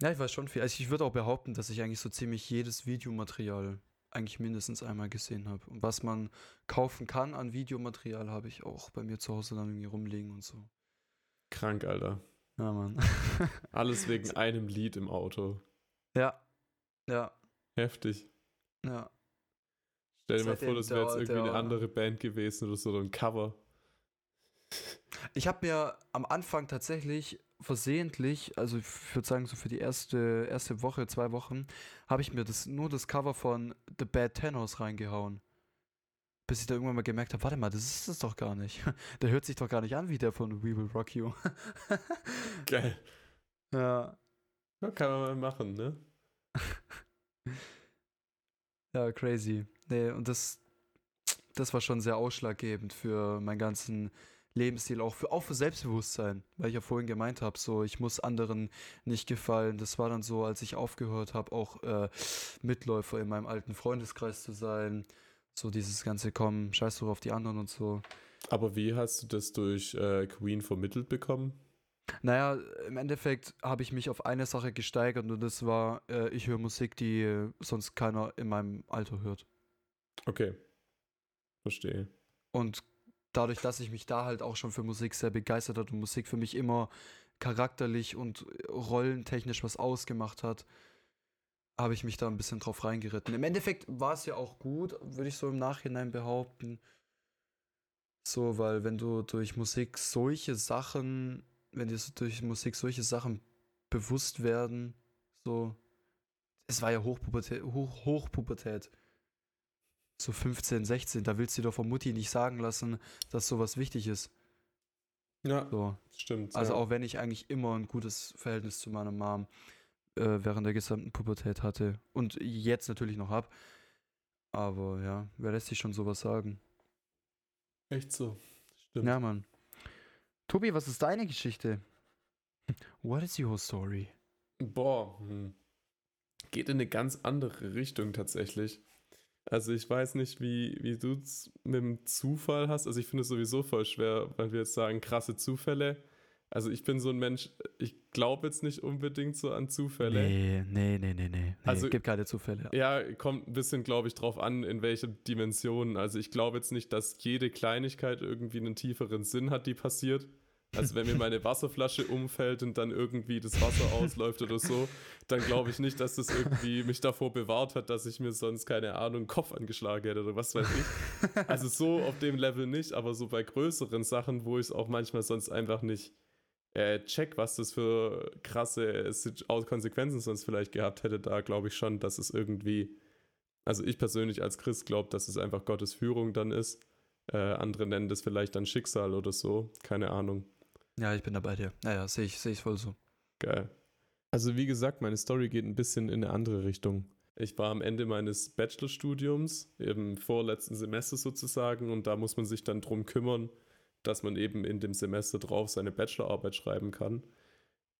S1: Ja, ich weiß schon viel. Also ich würde auch behaupten, dass ich eigentlich so ziemlich jedes Videomaterial eigentlich mindestens einmal gesehen habe. Und was man kaufen kann an Videomaterial, habe ich auch bei mir zu Hause dann irgendwie rumliegen und so.
S2: Krank, Alter.
S1: Ja, Mann. <laughs>
S2: Alles wegen einem Lied im Auto.
S1: Ja. Ja.
S2: Heftig.
S1: Ja.
S2: Stell dir mal vor, das wäre jetzt irgendwie eine andere Band gewesen oder so, oder ein Cover.
S1: Ich habe mir am Anfang tatsächlich versehentlich, also ich würde sagen, so für die erste, erste Woche, zwei Wochen, habe ich mir das, nur das Cover von The Bad Tenors reingehauen. Bis ich da irgendwann mal gemerkt habe, warte mal, das ist es doch gar nicht. <laughs> Der hört sich doch gar nicht an wie der von We Will Rock You. <laughs>
S2: Geil.
S1: Ja.
S2: ja. Kann man mal machen, ne? <laughs>
S1: ja, crazy. Nee, und das, das war schon sehr ausschlaggebend für meinen ganzen Lebensstil, auch für, auch für Selbstbewusstsein, weil ich ja vorhin gemeint habe, so ich muss anderen nicht gefallen. Das war dann so, als ich aufgehört habe, auch äh, Mitläufer in meinem alten Freundeskreis zu sein. So dieses ganze Kommen, scheiß doch auf die anderen und so.
S2: Aber wie hast du das durch äh, Queen vermittelt bekommen?
S1: Naja, im Endeffekt habe ich mich auf eine Sache gesteigert und das war, äh, ich höre Musik, die sonst keiner in meinem Alter hört.
S2: Okay. Verstehe.
S1: Und dadurch, dass ich mich da halt auch schon für Musik sehr begeistert hat und Musik für mich immer charakterlich und rollentechnisch was ausgemacht hat, habe ich mich da ein bisschen drauf reingeritten. Im Endeffekt war es ja auch gut, würde ich so im Nachhinein behaupten. So, weil wenn du durch Musik solche Sachen, wenn dir durch Musik solche Sachen bewusst werden, so, es war ja Hochpubertät, Hoch, Hochpubertät so 15, 16, da willst du doch von Mutti nicht sagen lassen, dass sowas wichtig ist.
S2: Ja,
S1: so.
S2: stimmt.
S1: Also
S2: ja.
S1: auch wenn ich eigentlich immer ein gutes Verhältnis zu meiner Mom äh, während der gesamten Pubertät hatte und jetzt natürlich noch hab. Aber ja, wer lässt sich schon sowas sagen?
S2: Echt so. Stimmt.
S1: Ja, Mann. Tobi, was ist deine Geschichte? <laughs> What is your story?
S2: Boah, hm. geht in eine ganz andere Richtung tatsächlich. Also ich weiß nicht, wie, wie du es mit dem Zufall hast. Also ich finde es sowieso voll schwer, weil wir jetzt sagen, krasse Zufälle. Also ich bin so ein Mensch, ich glaube jetzt nicht unbedingt so an Zufälle.
S1: Nee, nee, nee, nee, nee. Also es gibt keine Zufälle.
S2: Ja, kommt ein bisschen, glaube ich, drauf an, in welche Dimensionen. Also ich glaube jetzt nicht, dass jede Kleinigkeit irgendwie einen tieferen Sinn hat, die passiert. Also wenn mir meine Wasserflasche umfällt und dann irgendwie das Wasser ausläuft oder so, dann glaube ich nicht, dass das irgendwie mich davor bewahrt hat, dass ich mir sonst, keine Ahnung, Kopf angeschlagen hätte oder was weiß ich. Also so auf dem Level nicht, aber so bei größeren Sachen, wo ich es auch manchmal sonst einfach nicht äh, check, was das für krasse Konsequenzen sonst vielleicht gehabt hätte, da glaube ich schon, dass es irgendwie, also ich persönlich als Christ glaube, dass es einfach Gottes Führung dann ist. Äh, andere nennen das vielleicht dann Schicksal oder so, keine Ahnung.
S1: Ja, ich bin da bei dir. Naja, sehe ich, seh ich voll so.
S2: Geil. Also wie gesagt, meine Story geht ein bisschen in eine andere Richtung. Ich war am Ende meines Bachelorstudiums, im vorletzten Semester sozusagen, und da muss man sich dann drum kümmern, dass man eben in dem Semester drauf seine Bachelorarbeit schreiben kann.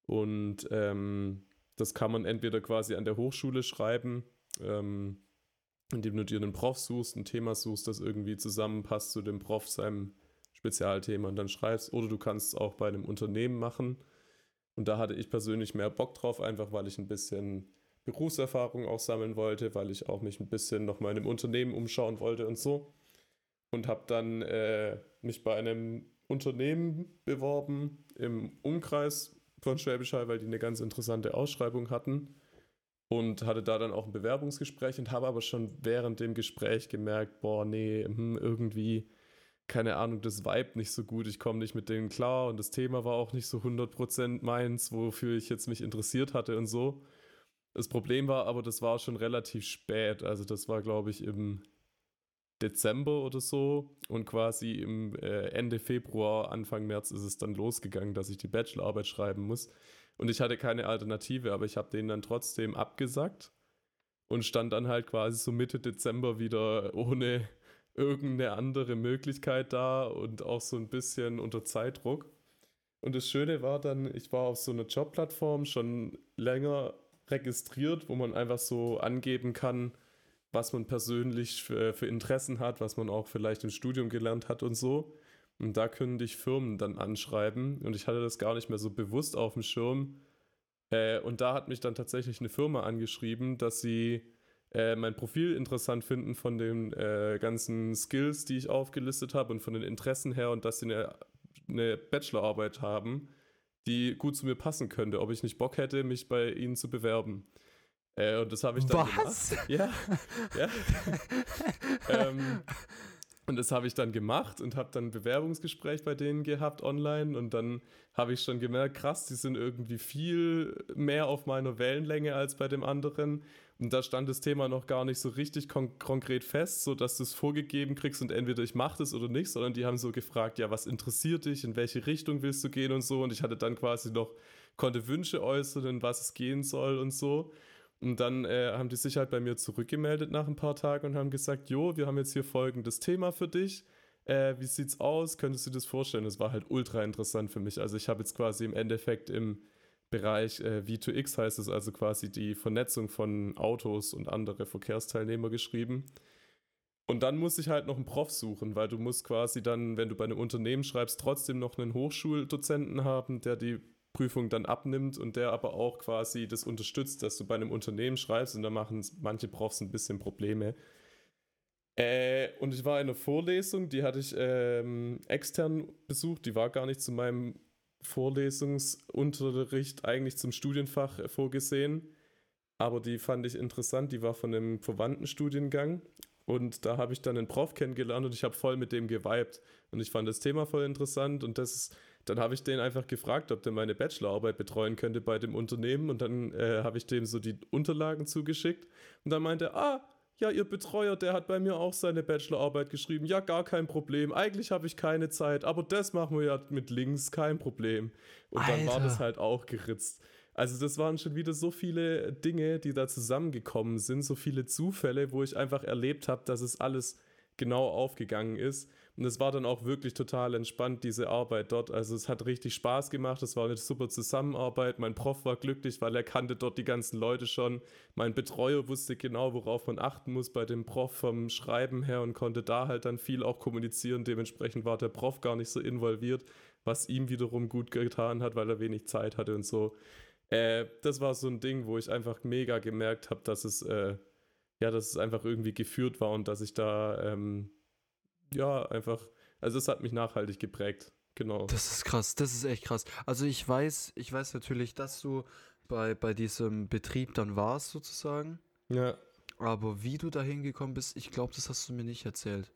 S2: Und ähm, das kann man entweder quasi an der Hochschule schreiben, ähm, indem du dir einen Prof suchst, ein Thema suchst, das irgendwie zusammenpasst zu dem Prof seinem Spezialthema und dann schreibst. Oder du kannst es auch bei einem Unternehmen machen. Und da hatte ich persönlich mehr Bock drauf, einfach weil ich ein bisschen Berufserfahrung auch sammeln wollte, weil ich auch mich ein bisschen noch mal in einem Unternehmen umschauen wollte und so. Und habe dann äh, mich bei einem Unternehmen beworben im Umkreis von Schwäbisch Hall, weil die eine ganz interessante Ausschreibung hatten. Und hatte da dann auch ein Bewerbungsgespräch und habe aber schon während dem Gespräch gemerkt, boah, nee, hm, irgendwie, keine Ahnung, das Vibe nicht so gut, ich komme nicht mit denen klar und das Thema war auch nicht so 100% meins, wofür ich jetzt mich interessiert hatte und so. Das Problem war aber, das war schon relativ spät. Also das war, glaube ich, im Dezember oder so. Und quasi im äh, Ende Februar, Anfang März ist es dann losgegangen, dass ich die Bachelorarbeit schreiben muss. Und ich hatte keine Alternative, aber ich habe den dann trotzdem abgesagt und stand dann halt quasi so Mitte Dezember wieder ohne irgendeine andere Möglichkeit da und auch so ein bisschen unter Zeitdruck. Und das Schöne war dann, ich war auf so einer Jobplattform schon länger registriert, wo man einfach so angeben kann, was man persönlich für, für, Interessen hat, was man auch vielleicht im Studium gelernt hat und so. Und da können dich Firmen dann anschreiben. Und ich hatte das gar nicht mehr so bewusst auf dem Schirm. Äh, und da hat mich dann tatsächlich eine Firma angeschrieben, dass sie äh, mein Profil interessant finden von den äh, ganzen Skills, die ich aufgelistet habe und von den Interessen her und dass sie eine, eine Bachelorarbeit haben, die gut zu mir passen könnte, ob ich nicht Bock hätte, mich bei ihnen zu bewerben. Äh, und das habe ich dann
S1: Was?
S2: gemacht. Ja. ja. <laughs> ähm, und das habe ich dann gemacht und habe dann ein Bewerbungsgespräch bei denen gehabt online und dann habe ich schon gemerkt, krass, die sind irgendwie viel mehr auf meiner Wellenlänge als bei dem anderen. Und da stand das Thema noch gar nicht so richtig kon konkret fest, so dass du es vorgegeben kriegst und entweder ich mache das oder nicht, sondern die haben so gefragt, ja, was interessiert dich, in welche Richtung willst du gehen und so. Und ich hatte dann quasi noch, konnte Wünsche äußern, in was es gehen soll und so. Und dann äh, haben die sich halt bei mir zurückgemeldet nach ein paar Tagen und haben gesagt, jo, wir haben jetzt hier folgendes Thema für dich. Äh, wie sieht's aus? Könntest du dir das vorstellen? Das war halt ultra interessant für mich. Also ich habe jetzt quasi im Endeffekt im Bereich äh, V2X heißt es also quasi die Vernetzung von Autos und andere Verkehrsteilnehmer geschrieben. Und dann muss ich halt noch einen Prof suchen, weil du musst quasi dann, wenn du bei einem Unternehmen schreibst, trotzdem noch einen Hochschuldozenten haben, der die Prüfung dann abnimmt und der aber auch quasi das unterstützt, dass du bei einem Unternehmen schreibst und da machen manche Profs ein bisschen Probleme. Äh, und ich war in einer Vorlesung, die hatte ich ähm, extern besucht, die war gar nicht zu meinem Vorlesungsunterricht eigentlich zum Studienfach vorgesehen, aber die fand ich interessant, die war von einem verwandten Studiengang und da habe ich dann einen Prof kennengelernt und ich habe voll mit dem geweibt und ich fand das Thema voll interessant und das ist dann habe ich den einfach gefragt, ob der meine Bachelorarbeit betreuen könnte bei dem Unternehmen und dann äh, habe ich dem so die Unterlagen zugeschickt und dann meinte er, ah, ja, Ihr Betreuer, der hat bei mir auch seine Bachelorarbeit geschrieben. Ja, gar kein Problem. Eigentlich habe ich keine Zeit, aber das machen wir ja mit links, kein Problem. Und Alter. dann war das halt auch geritzt. Also das waren schon wieder so viele Dinge, die da zusammengekommen sind, so viele Zufälle, wo ich einfach erlebt habe, dass es alles genau aufgegangen ist. Und es war dann auch wirklich total entspannt, diese Arbeit dort. Also es hat richtig Spaß gemacht. Es war eine super Zusammenarbeit. Mein Prof war glücklich, weil er kannte dort die ganzen Leute schon. Mein Betreuer wusste genau, worauf man achten muss bei dem Prof vom Schreiben her und konnte da halt dann viel auch kommunizieren. Dementsprechend war der Prof gar nicht so involviert, was ihm wiederum gut getan hat, weil er wenig Zeit hatte und so. Äh, das war so ein Ding, wo ich einfach mega gemerkt habe, dass es äh, ja, dass es einfach irgendwie geführt war und dass ich da ähm, ja, einfach, also es hat mich nachhaltig geprägt. Genau.
S1: Das ist krass, das ist echt krass. Also ich weiß, ich weiß natürlich, dass du bei, bei diesem Betrieb dann warst, sozusagen.
S2: Ja.
S1: Aber wie du da hingekommen bist, ich glaube, das hast du mir nicht erzählt.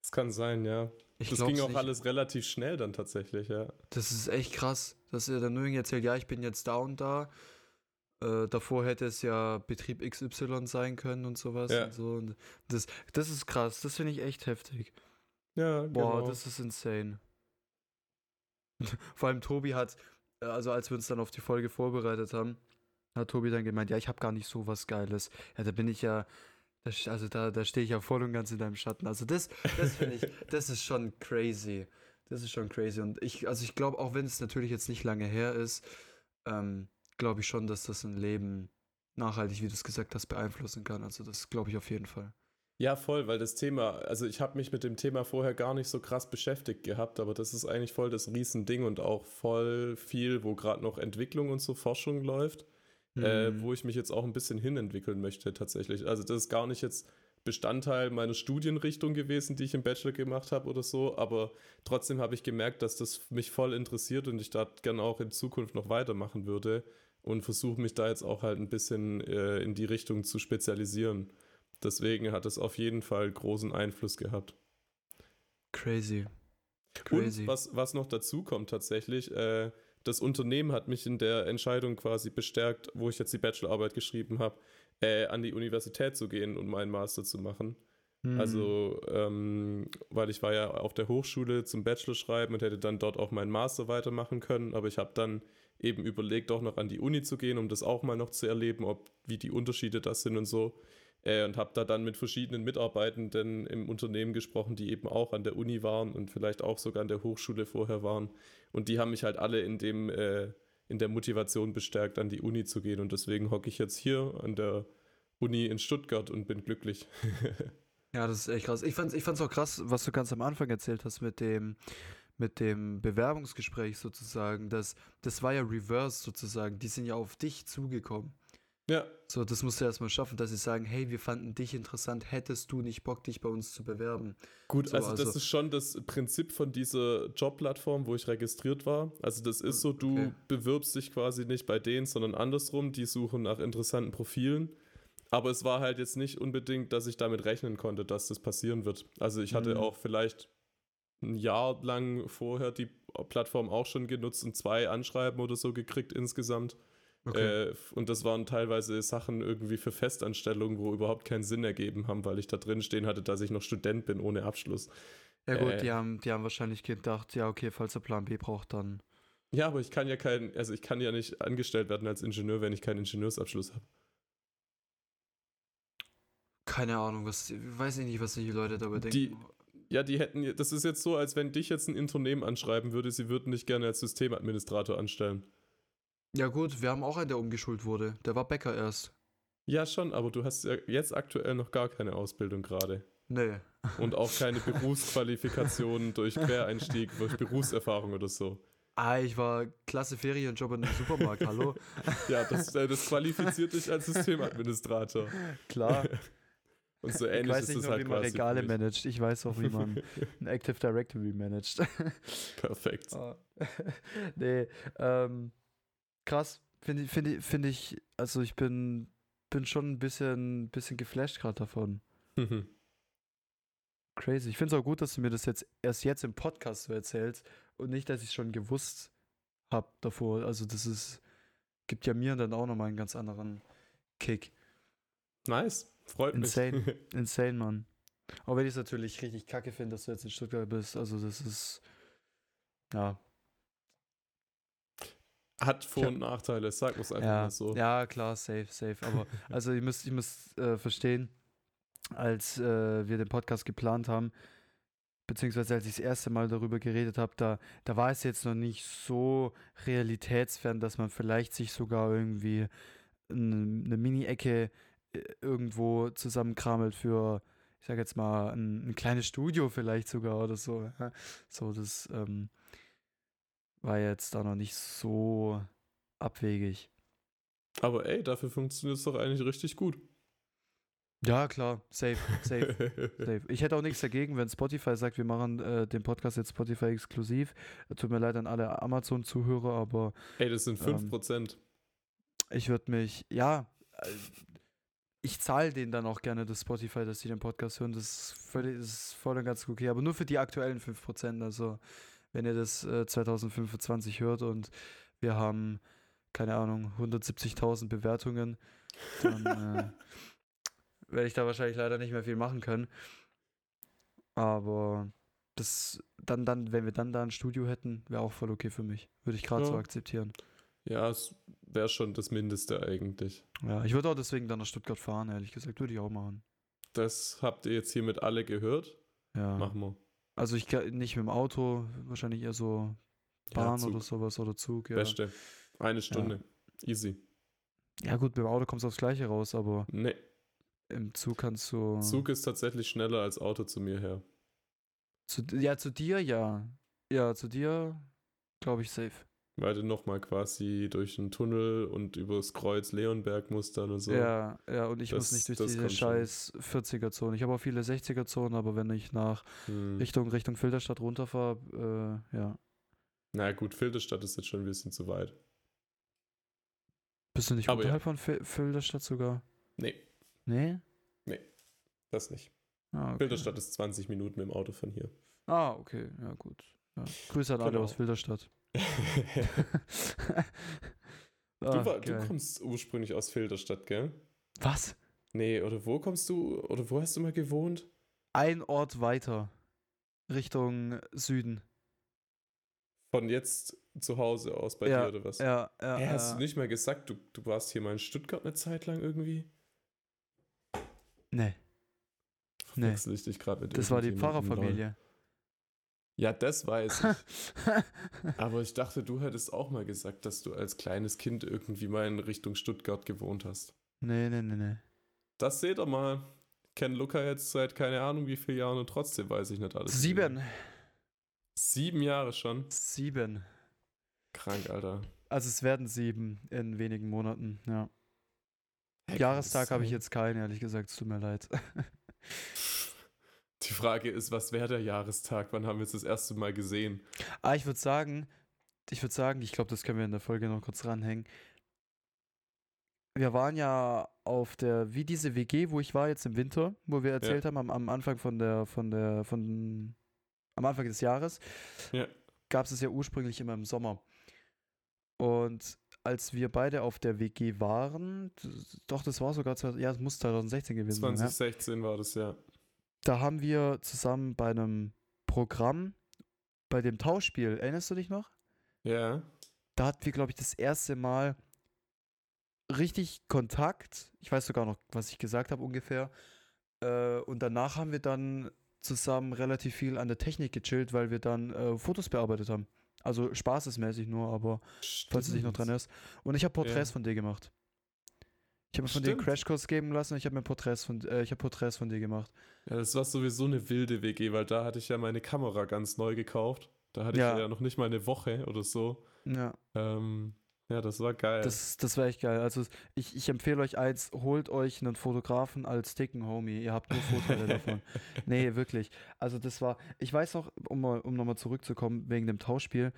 S2: Das kann sein, ja. Ich das ging auch nicht. alles relativ schnell dann tatsächlich, ja.
S1: Das ist echt krass, dass er dann nur erzählt, ja, ich bin jetzt da und da. Äh, davor hätte es ja Betrieb XY sein können und sowas ja. und so. Und das, das ist krass, das finde ich echt heftig.
S2: Ja,
S1: Boah, genau. das ist insane. <laughs> Vor allem Tobi hat, äh, also als wir uns dann auf die Folge vorbereitet haben, hat Tobi dann gemeint, ja, ich habe gar nicht so was Geiles. Ja, da bin ich ja, also da, da stehe ich ja voll und ganz in deinem Schatten. Also das, das finde ich, <laughs> das ist schon crazy. Das ist schon crazy. Und ich, also ich glaube, auch wenn es natürlich jetzt nicht lange her ist, ähm, glaube ich schon, dass das ein Leben nachhaltig, wie du es gesagt hast, beeinflussen kann. Also das glaube ich auf jeden Fall.
S2: Ja, voll, weil das Thema, also ich habe mich mit dem Thema vorher gar nicht so krass beschäftigt gehabt, aber das ist eigentlich voll das Riesending und auch voll viel, wo gerade noch Entwicklung und so Forschung läuft. äh,
S1: Mhm.
S2: wo ich mich jetzt auch ein bisschen hinentwickeln möchte tatsächlich. Also das ist gar nicht jetzt Bestandteil meiner Studienrichtung gewesen, die ich im Bachelor gemacht habe oder so, aber trotzdem habe ich gemerkt, dass das mich voll interessiert und ich da gerne auch in Zukunft noch weitermachen würde und versuche mich da jetzt auch halt ein bisschen äh, in die Richtung zu spezialisieren. Deswegen hat es auf jeden Fall großen Einfluss gehabt.
S1: Crazy. Crazy.
S2: Und was, was noch dazu kommt tatsächlich, äh, das Unternehmen hat mich in der Entscheidung quasi bestärkt, wo ich jetzt die Bachelorarbeit geschrieben habe, äh, an die Universität zu gehen und meinen Master zu machen.
S1: Mhm.
S2: Also, ähm, weil ich war ja auf der Hochschule zum Bachelor schreiben und hätte dann dort auch meinen Master weitermachen können, aber ich habe dann eben überlegt, auch noch an die Uni zu gehen, um das auch mal noch zu erleben, ob wie die Unterschiede das sind und so. Äh, und habe da dann mit verschiedenen Mitarbeitenden im Unternehmen gesprochen, die eben auch an der Uni waren und vielleicht auch sogar an der Hochschule vorher waren. Und die haben mich halt alle in dem äh, in der Motivation bestärkt, an die Uni zu gehen. Und deswegen hocke ich jetzt hier an der Uni in Stuttgart und bin glücklich. <laughs>
S1: Ja, das ist echt krass. Ich fand's, ich auch krass, was du ganz am Anfang erzählt hast mit dem, mit dem Bewerbungsgespräch sozusagen. Das, das war ja reverse sozusagen. Die sind ja auf dich zugekommen.
S2: Ja,
S1: So, das musst du erstmal schaffen, dass sie sagen, hey, wir fanden dich interessant, hättest du nicht Bock, dich bei uns zu bewerben?
S2: Gut,
S1: So,
S2: also,
S1: also-
S2: das ist schon das Prinzip von dieser Jobplattform, wo ich registriert war. Also das ist so, du
S1: Okay.
S2: bewirbst dich quasi nicht bei denen, sondern andersrum. Die suchen nach interessanten Profilen. Aber es war halt jetzt nicht unbedingt, dass ich damit rechnen konnte, dass das passieren wird. Also ich hatte
S1: Mhm.
S2: auch vielleicht ein Jahr lang vorher die Plattform auch schon genutzt und zwei Anschreiben oder so gekriegt insgesamt. Äh, und das waren teilweise Sachen irgendwie für Festanstellungen, wo überhaupt keinen Sinn ergeben haben, weil ich da drin stehen hatte, dass ich noch Student bin ohne Abschluss.
S1: ja gut,
S2: äh,
S1: die, haben, die haben wahrscheinlich gedacht, ja, okay, falls er Plan B braucht, dann.
S2: Ja, aber ich kann ja kein, also ich kann ja nicht angestellt werden als Ingenieur, wenn ich keinen Ingenieursabschluss habe.
S1: Keine Ahnung, was, weiß ich nicht, was die Leute dabei denken.
S2: Die- Ja, die hätten, das ist jetzt so, als wenn dich jetzt ein Unternehmen anschreiben würde, sie würden dich gerne als Systemadministrator anstellen.
S1: Ja gut, wir haben auch einen, der umgeschult wurde. Der war Bäcker erst.
S2: Ja, schon, aber du hast ja jetzt aktuell noch gar keine Ausbildung gerade.
S1: Nee.
S2: Und auch keine <laughs> Berufsqualifikation durch Quereinstieg, durch Berufserfahrung oder so.
S1: Ah, ich war klasse Ferienjob in einem Supermarkt, hallo? <laughs>
S2: Ja, das, äh, das qualifiziert dich als Systemadministrator.
S1: Klar. <laughs>
S2: Und so
S1: Ich
S2: ähnlich
S1: weiß
S2: ist
S1: nicht
S2: es
S1: nur,
S2: halt
S1: wie man Regale managt. Ich weiß auch, wie man ein Active Directory managt.
S2: Perfekt.
S1: Ah. nee, ähm, krass. Finde ich, finde ich, also ich bin, bin schon ein bisschen, bisschen geflasht gerade davon.
S2: Mhm.
S1: Crazy. Ich finde es auch gut, dass du mir das jetzt erst jetzt im Podcast so erzählst und nicht, dass ich es schon gewusst habe davor. Also das ist, gibt ja mir dann auch nochmal einen ganz anderen Kick.
S2: Nice. Freut mich.
S1: Insane. <laughs> Insane, Mann. Auch wenn ich es natürlich richtig kacke finde, dass du jetzt in Stuttgart bist. Also das ist, ja,
S2: Hat Vor-
S1: Ich
S2: und Nachteile, sag es einfach
S1: ja,
S2: mal so.
S1: ja, klar, safe, safe. Aber <laughs> also ihr müsst, ihr müsst äh, verstehen, als äh, wir den Podcast geplant haben, beziehungsweise als ich das erste Mal darüber geredet habe, da, da war es jetzt noch nicht so realitätsfern, dass man vielleicht sich sogar irgendwie eine, Mini-Ecke äh, irgendwo zusammenkramelt für, ich sag jetzt mal, ein, ein kleines Studio vielleicht sogar oder so. So, das ähm, war jetzt da noch nicht so abwegig.
S2: Aber ey, dafür funktioniert es doch eigentlich richtig gut.
S1: Ja, klar, safe, safe. <laughs> Safe. Ich hätte auch nichts dagegen, wenn Spotify sagt, wir machen äh, den Podcast jetzt Spotify exklusiv. Tut mir leid an alle Amazon-Zuhörer, aber
S2: ey, das sind
S1: Ähm,
S2: 5%.
S1: ich würde mich, ja, äh, ich zahle denen dann auch gerne das Spotify, dass sie den Podcast hören. Das ist, völlig, das ist voll und ganz okay, aber nur für die aktuellen 5%. Also, wenn ihr das äh, 2025 hört und wir haben, keine Ahnung, 170.000 Bewertungen, dann äh, <laughs> werde ich da wahrscheinlich leider nicht mehr viel machen können. Aber das, dann, dann, wenn wir dann da ein Studio hätten, wäre auch voll okay für mich. Würde ich gerade
S2: Ja.
S1: so akzeptieren.
S2: Ja, es wäre schon das Mindeste eigentlich.
S1: Ja, ich würde auch deswegen dann nach Stuttgart fahren, ehrlich gesagt. Würde ich auch machen.
S2: Das habt ihr jetzt hiermit alle gehört.
S1: Ja.
S2: Machen wir.
S1: Also ich nicht mit dem Auto, wahrscheinlich eher so Bahn
S2: ja,
S1: oder sowas oder Zug. Ja,
S2: Beste. Eine Stunde. Easy.
S1: ja gut, mit dem Auto kommst du aufs Gleiche raus, aber
S2: Nee,
S1: im Zug kannst du.
S2: Zug ist tatsächlich schneller als Auto zu mir her.
S1: Zu, ja, zu dir ja. Ja, zu dir glaube ich safe.
S2: Weil du nochmal quasi durch einen Tunnel und übers Kreuz Leonberg musst dann und so.
S1: Ja, ja, und ich
S2: Das-
S1: muss nicht durch diese scheiß 40er-Zone. Ich habe auch viele 60er-Zonen, aber wenn ich nach
S2: Hm.
S1: Richtung, Richtung Filderstadt runterfahre, äh, ja.
S2: Na gut, Filderstadt ist jetzt schon ein bisschen zu weit.
S1: Bist du nicht
S2: Aber ja.
S1: unterhalb von Fil Filderstadt sogar?
S2: Nee,
S1: Nee?
S2: das nicht.
S1: Ah, okay.
S2: Filderstadt ist 20 Minuten mit dem Auto von hier.
S1: Ah, okay, ja gut. Ja. Grüße an alle
S2: Genau.
S1: aus Filderstadt.
S2: Du,
S1: Ah,
S2: war, du kommst ursprünglich aus Filderstadt, gell?
S1: Was?
S2: Nee, oder wo kommst du, oder wo hast du mal gewohnt?
S1: Ein Ort weiter. Richtung Süden.
S2: Von jetzt zu Hause aus bei
S1: Ja,
S2: dir oder was?
S1: Ja, ja.
S2: Hä, hast
S1: ja.
S2: du nicht mal gesagt, du, du warst hier mal in Stuttgart eine Zeit lang irgendwie?
S1: Nee, Nee.
S2: Ich dich mit
S1: das war die? Pfarrerfamilie.
S2: Ja, das weiß ich. <laughs> Aber ich dachte, du hättest auch mal gesagt, dass du als kleines Kind irgendwie mal in Richtung Stuttgart gewohnt hast.
S1: nee, nee, nee, nee.
S2: Das seht ihr mal. Kenne Luca jetzt seit keine Ahnung wie vielen Jahren und trotzdem weiß ich nicht alles.
S1: Sieben.
S2: Sieben Jahre schon.
S1: Sieben.
S2: Krank, Alter.
S1: Also es werden sieben in wenigen Monaten, ja.
S2: Kann
S1: Jahrestag habe ich jetzt keinen, ehrlich gesagt, es tut mir leid. <laughs>
S2: Die Frage ist, was wäre der Jahrestag? Wann haben wir es das erste Mal gesehen?
S1: Ah, ich würde sagen, ich würde sagen, ich glaube, das können wir in der Folge noch kurz ranhängen. Wir waren ja auf der, wie diese WG, wo ich war jetzt im Winter, wo wir erzählt haben, am, am Anfang von der, von der, von, am Anfang des Jahres,
S2: Ja.
S1: gab es es ja ursprünglich immer im Sommer. Und als wir beide auf der WG waren, doch, das war sogar, 2000 ja, es muss 2016 gewesen sein. Ja.
S2: 2016 war das ja.
S1: Da haben wir zusammen bei einem Programm, bei dem Tauschspiel, erinnerst du dich noch?
S2: Ja.
S1: da hatten wir, glaube ich, das erste Mal richtig Kontakt. Ich weiß sogar noch, was ich gesagt habe ungefähr. Äh, und danach haben wir dann zusammen relativ viel an der Technik gechillt, weil wir dann äh, Fotos bearbeitet haben. Also spaßesmäßig nur, aber falls du dich noch dran erinnerst. Und ich habe Porträts
S2: Ja.
S1: von dir gemacht. Ich habe mir von dir einen. Crashkurs geben lassen und ich habe mir Porträts von, äh, ich habe Porträts von dir gemacht.
S2: Ja, das war sowieso eine wilde WG, weil da hatte ich ja meine Kamera ganz neu gekauft. Da hatte
S1: Ja.
S2: ich ja noch nicht mal eine Woche oder so.
S1: Ja.
S2: Ähm, ja, das war geil.
S1: Das, das wäre echt geil. Also ich, ich empfehle euch eins, holt euch einen Fotografen als dicken Homie. Ihr habt nur Vorteile <laughs> davon. Nee, wirklich. Also das war, ich weiß noch, um, mal, um nochmal zurückzukommen, wegen dem Tauschspiel,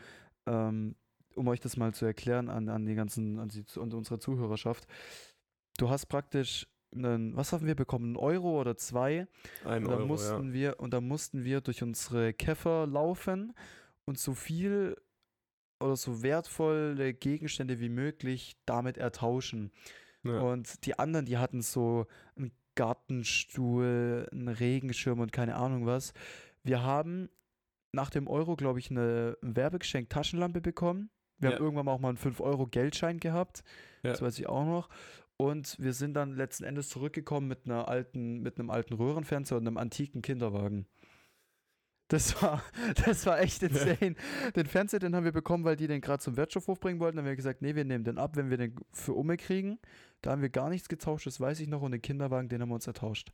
S1: ähm, um euch das mal zu erklären an, an die ganzen, an, die, an unsere Zuhörerschaft. Du hast praktisch einen, was haben wir bekommen? Einen Euro oder zwei?
S2: Ein
S1: Und dann
S2: Euro,
S1: mussten
S2: ja.
S1: wir und dann mussten wir durch unsere Käfer laufen und so viel oder so wertvolle Gegenstände wie möglich damit ertauschen.
S2: ja.
S1: Und die anderen, die hatten so einen Gartenstuhl, einen Regenschirm und keine Ahnung was. Wir haben nach dem Euro, glaube ich, eine Werbegeschenk Taschenlampe bekommen. Wir
S2: Ja.
S1: haben irgendwann mal auch mal einen 5-Euro-Geldschein gehabt.
S2: Ja.
S1: Das weiß ich auch noch. Und wir sind dann letzten Endes zurückgekommen mit einer alten, mit einem alten Röhrenfernseher und einem antiken Kinderwagen. Das war, <laughs> das war echt insane. Den Fernseher, den haben wir bekommen, weil die den gerade zum Wertstoffhof bringen wollten. Dann haben wir gesagt, nee, wir nehmen den ab, wenn wir den für Umme kriegen. Da haben wir gar nichts getauscht, das weiß ich noch. Und den Kinderwagen, den haben wir uns ertauscht.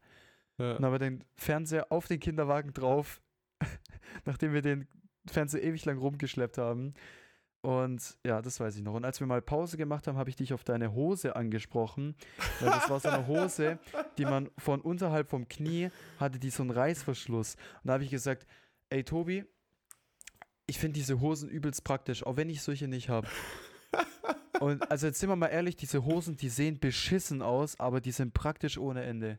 S2: ja.
S1: Dann haben wir den Fernseher auf den Kinderwagen drauf, <laughs> nachdem wir den Fernseher ewig lang rumgeschleppt haben. Und ja, das weiß ich noch. Und als wir mal Pause gemacht haben, habe ich dich auf deine Hose angesprochen. Weil das war so eine Hose, die man von unterhalb vom Knie hatte, die so einen Reißverschluss. Und da habe ich gesagt, ey Tobi, ich finde diese Hosen übelst praktisch, auch wenn ich solche nicht habe. Und also jetzt sind wir mal ehrlich, diese Hosen, die sehen beschissen aus, aber die sind praktisch ohne Ende.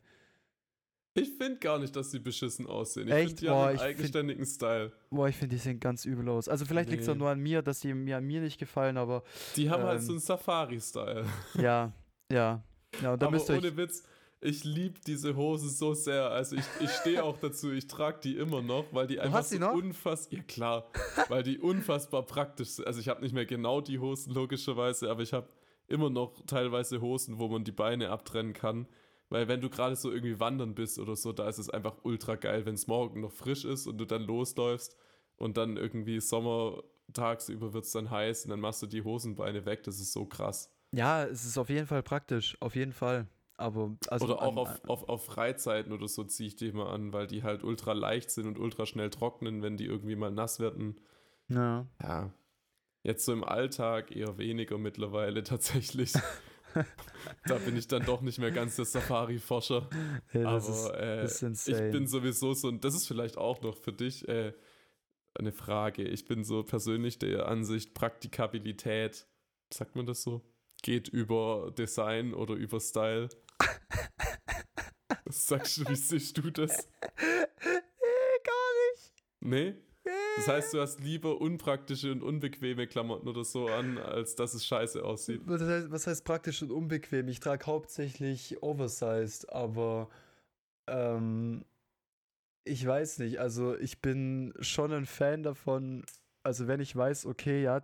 S2: Ich finde gar nicht, dass sie beschissen aussehen. Ich finde, die
S1: Boah,
S2: haben einen
S1: ich find-
S2: eigenständigen Style.
S1: Boah, ich finde, die sehen ganz übel aus. Also vielleicht liegt es auch
S2: Nee.
S1: nur an mir, dass die mir an mir nicht gefallen, aber
S2: Die haben halt
S1: Ähm.
S2: so einen Safari-Style. <laughs>
S1: ja, ja. Ja, und da
S2: Aber
S1: müsst ihr
S2: ohne. Witz, ich liebe diese Hose so sehr. Also ich, ich stehe auch dazu, ich trage die immer noch, weil die einfach so unfassbar, ja klar, weil die unfassbar praktisch sind. Also ich habe nicht mehr genau die Hosen logischerweise, aber ich habe immer noch teilweise Hosen, wo man die Beine abtrennen kann. Weil wenn du gerade so irgendwie wandern bist oder so, da ist es einfach ultra geil, wenn es morgen noch frisch ist und du dann losläufst und dann irgendwie Sommer tagsüber wird es dann heiß und dann machst du die Hosenbeine weg. Das ist so krass.
S1: Ja, es ist auf jeden Fall praktisch. Auf jeden Fall. Aber, also.
S2: oder auch
S1: an-
S2: auf, auf, auf Freizeiten oder so ziehe ich die immer an, weil die halt ultra leicht sind und ultra schnell trocknen, wenn die irgendwie mal nass werden.
S1: Ja.
S2: Ja. Jetzt so im Alltag eher weniger mittlerweile <laughs> tatsächlich. <laughs> <laughs> da bin ich dann doch nicht mehr ganz der Safari-Forscher.
S1: Das
S2: Aber äh, ich bin sowieso so, und das ist vielleicht auch noch für dich äh, eine Frage. Ich bin so persönlich der Ansicht, Praktikabilität, sagt man das so? Geht über Design oder über Style. <laughs> Sagst du, wie siehst du das?
S1: nee, gar nicht.
S2: Nee? Das heißt, du hast lieber unpraktische und unbequeme Klamotten oder so an, als dass es scheiße aussieht.
S1: Was heißt, was heißt praktisch und unbequem? Ich trage hauptsächlich oversized, aber ähm, ich weiß nicht. Also ich bin schon ein Fan davon. Also wenn ich weiß, okay, ja,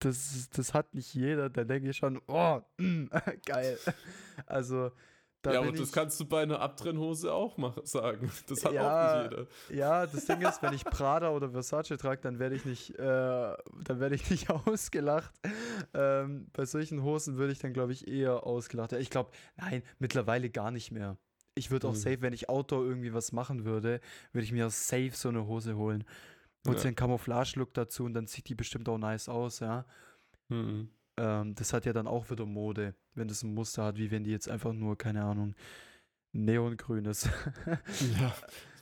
S1: das, das hat nicht jeder, dann denke ich schon, oh, mm, <clears throat> geil. Also da
S2: ja, und das kannst du bei einer Abtrennhose auch machen, sagen. Das hat
S1: Ja.
S2: auch nicht jeder.
S1: Ja, das Ding ist, wenn ich Prada oder Versace trage, dann werde ich nicht, äh, dann werde ich nicht <laughs> ausgelacht. Ähm, bei solchen Hosen würde ich dann, glaube ich, eher ausgelacht. Ja, ich glaube, nein, mittlerweile gar nicht mehr. Ich würde auch
S2: Mhm.
S1: safe, wenn ich Outdoor irgendwie was machen würde, würde ich mir auch safe so eine Hose holen. Und
S2: Ja.
S1: so einen Camouflage-Look dazu und dann sieht die bestimmt auch nice aus, ja.
S2: Mhm.
S1: Ähm, das hat ja dann auch wieder Mode, wenn das ein Muster hat, wie wenn die jetzt einfach nur, keine Ahnung, neongrün ist. <laughs>
S2: Ja,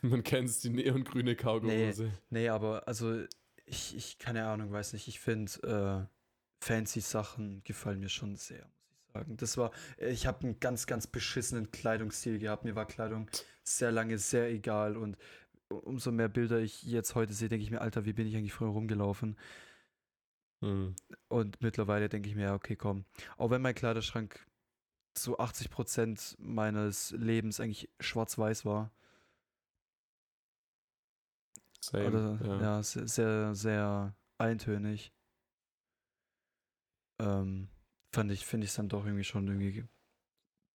S2: man kennt es, die neongrüne Cargo-Hose.
S1: Nee, aber also ich, ich keine Ahnung, weiß nicht. Ich finde, äh, fancy Sachen gefallen mir schon sehr, muss ich sagen. Das war, ich habe einen ganz, ganz beschissenen Kleidungsstil gehabt. Mir war Kleidung sehr lange sehr egal und umso mehr Bilder ich jetzt heute sehe, denke ich mir, Alter, wie bin ich eigentlich früher rumgelaufen?
S2: Mhm.
S1: Und mittlerweile denke ich mir, ja, okay, komm. Auch wenn mein Kleiderschrank zu 80% meines Lebens eigentlich schwarz-weiß war.
S2: Same.
S1: Oder,
S2: ja.
S1: ja, se- sehr, sehr eintönig. Ähm, fand ich, finde ich es dann doch irgendwie schon irgendwie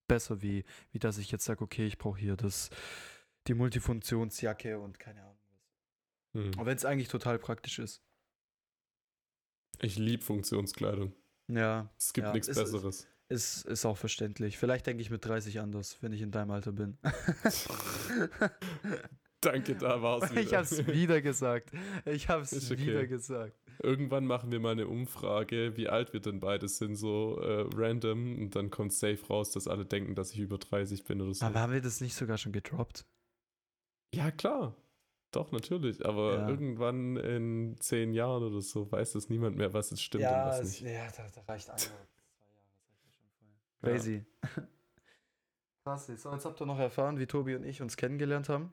S1: besser, wie, wie dass ich jetzt sage, okay, ich brauche hier das, die Multifunktionsjacke und keine Ahnung was.
S2: Mhm.
S1: Auch wenn es eigentlich total praktisch ist.
S2: Ich liebe Funktionskleidung.
S1: Ja,
S2: Es gibt
S1: Ja,
S2: nichts
S1: ist-
S2: Besseres.
S1: ist, ist auch verständlich. Vielleicht denke ich mit 30 anders, wenn ich in deinem Alter bin. <laughs>
S2: Danke, da war's <laughs> wieder.
S1: ich hab's wieder gesagt. Ich hab's
S2: okay.
S1: wieder gesagt.
S2: Irgendwann machen wir mal eine Umfrage, wie alt wir denn beide sind, so äh, random. Und dann kommt safe raus, dass alle denken, dass ich über 30 bin oder so.
S1: Aber haben wir das nicht sogar schon gedroppt?
S2: ja, klar. Doch, natürlich. Aber
S1: Ja.
S2: irgendwann in zehn Jahren oder so weiß das niemand mehr, was jetzt stimmt und was
S1: es-
S2: nicht.
S1: ja da, da reicht ein oder zwei Jahre. Das reicht ja schon voll. Crazy. <laughs> Krass. So, jetzt habt ihr noch erfahren, wie Tobi und ich uns kennengelernt haben.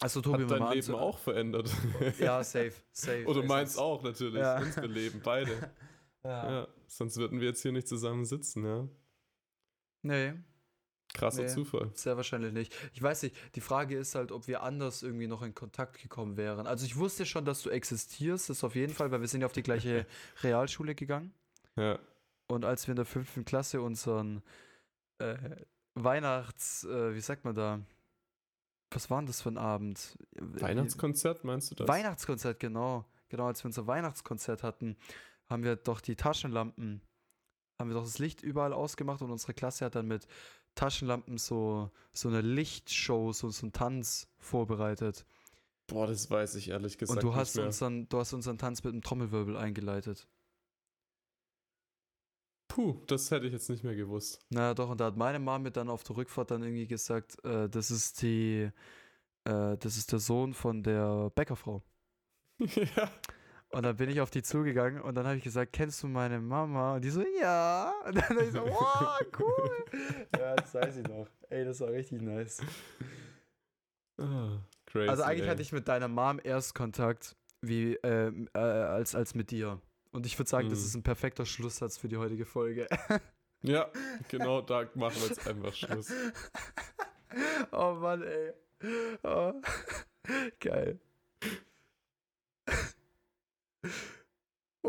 S1: Also Tobi,
S2: Hat dein Leben
S1: anzu-
S2: auch verändert. <laughs>
S1: Ja, safe, safe.
S2: Oder meins auch natürlich.
S1: Ja.
S2: Unsere Leben, beide. <laughs>
S1: Ja.
S2: Ja, sonst würden wir jetzt hier nicht zusammen sitzen, ja.
S1: Nee,
S2: Krasser
S1: Nee.
S2: Zufall.
S1: sehr wahrscheinlich nicht. Ich weiß nicht, die Frage ist halt, ob wir anders irgendwie noch in Kontakt gekommen wären. Also ich wusste schon, dass du existierst, das auf jeden Fall, weil wir sind ja auf die gleiche <laughs> Realschule gegangen.
S2: Ja.
S1: Und als wir in der fünften Klasse unseren äh, Weihnachts, äh, wie sagt man da? Was war denn das für ein Abend?
S2: Weihnachtskonzert, meinst du das?
S1: Weihnachtskonzert, genau. Genau, als wir unser Weihnachtskonzert hatten, haben wir doch die Taschenlampen, haben wir doch das Licht überall ausgemacht und unsere Klasse hat dann mit Taschenlampen so, so eine Lichtshow, so, so einen Tanz vorbereitet.
S2: Boah, das weiß ich ehrlich gesagt
S1: und du
S2: nicht
S1: hast, unseren, du hast unseren Tanz mit einem Trommelwirbel eingeleitet.
S2: Puh, das hätte ich jetzt nicht mehr gewusst.
S1: Na doch, und da hat meine Mom mir dann auf der Rückfahrt dann irgendwie gesagt, äh, das ist die, äh, das ist der Sohn von der Bäckerfrau. <laughs>
S2: ja.
S1: Und dann bin ich auf die zugegangen und dann habe ich gesagt, kennst du meine Mama? Und die so, ja. Und dann habe ich so, wow, <laughs> cool. ja, das weiß ich noch. Ey, das war richtig nice.
S2: Ah, crazy.
S1: Also eigentlich
S2: ey.
S1: hatte ich mit deiner Mom erst Kontakt, wie, ähm, äh, als, als mit dir. Und ich würde sagen, das
S2: Mhm.
S1: ist ein perfekter Schlusssatz für die heutige Folge. <laughs>
S2: Ja, genau, da machen wir jetzt einfach Schluss. <laughs>
S1: oh Mann, ey. Oh. Geil.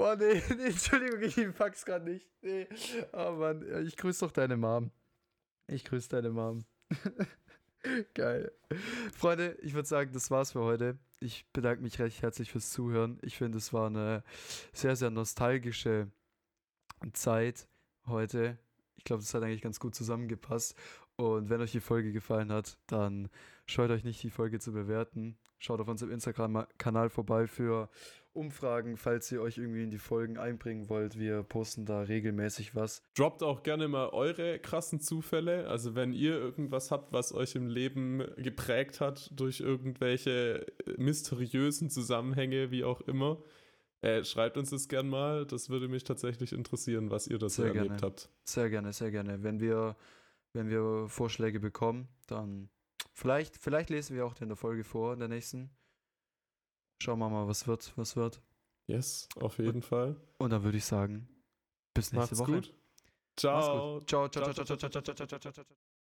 S1: Oh nee, <laughs> nee, Entschuldigung, ich pack's grad nicht. Nee. Oh Mann, ich grüße doch deine Mom. Ich grüße deine Mom. <laughs> Geil. Freunde, ich würde sagen, das war's für heute. Ich bedanke mich recht herzlich fürs Zuhören. Ich finde, es war eine sehr, sehr nostalgische Zeit heute. Ich glaube, das hat eigentlich ganz gut zusammengepasst. Und wenn euch die Folge gefallen hat, dann scheut euch nicht, die Folge zu bewerten. Schaut auf unserem Instagram-Kanal vorbei für Umfragen, falls ihr euch irgendwie in die Folgen einbringen wollt. Wir posten da regelmäßig was.
S2: Droppt auch gerne mal eure krassen Zufälle. Also wenn ihr irgendwas habt, was euch im Leben geprägt hat durch irgendwelche mysteriösen Zusammenhänge, wie auch immer. Äh, schreibt uns das gern mal. Das würde mich tatsächlich interessieren, was ihr da so
S1: Sehr
S2: erlebt
S1: gerne.
S2: habt.
S1: Sehr gerne, sehr gerne. Wenn wir, wenn wir Vorschläge bekommen, dann vielleicht, vielleicht lesen wir auch in der Folge vor, in der nächsten. Schauen wir mal, was wird, was wird.
S2: Yes, auf jeden Fall.
S1: Und dann würde ich sagen, bis nächste
S2: Macht's
S1: Woche.
S2: gut.
S1: Mach's
S2: Ciao.
S1: gut. Ciao, ciao, ciao, ciao, ciao, ciao, ciao, ciao, ciao, ciao, ciao.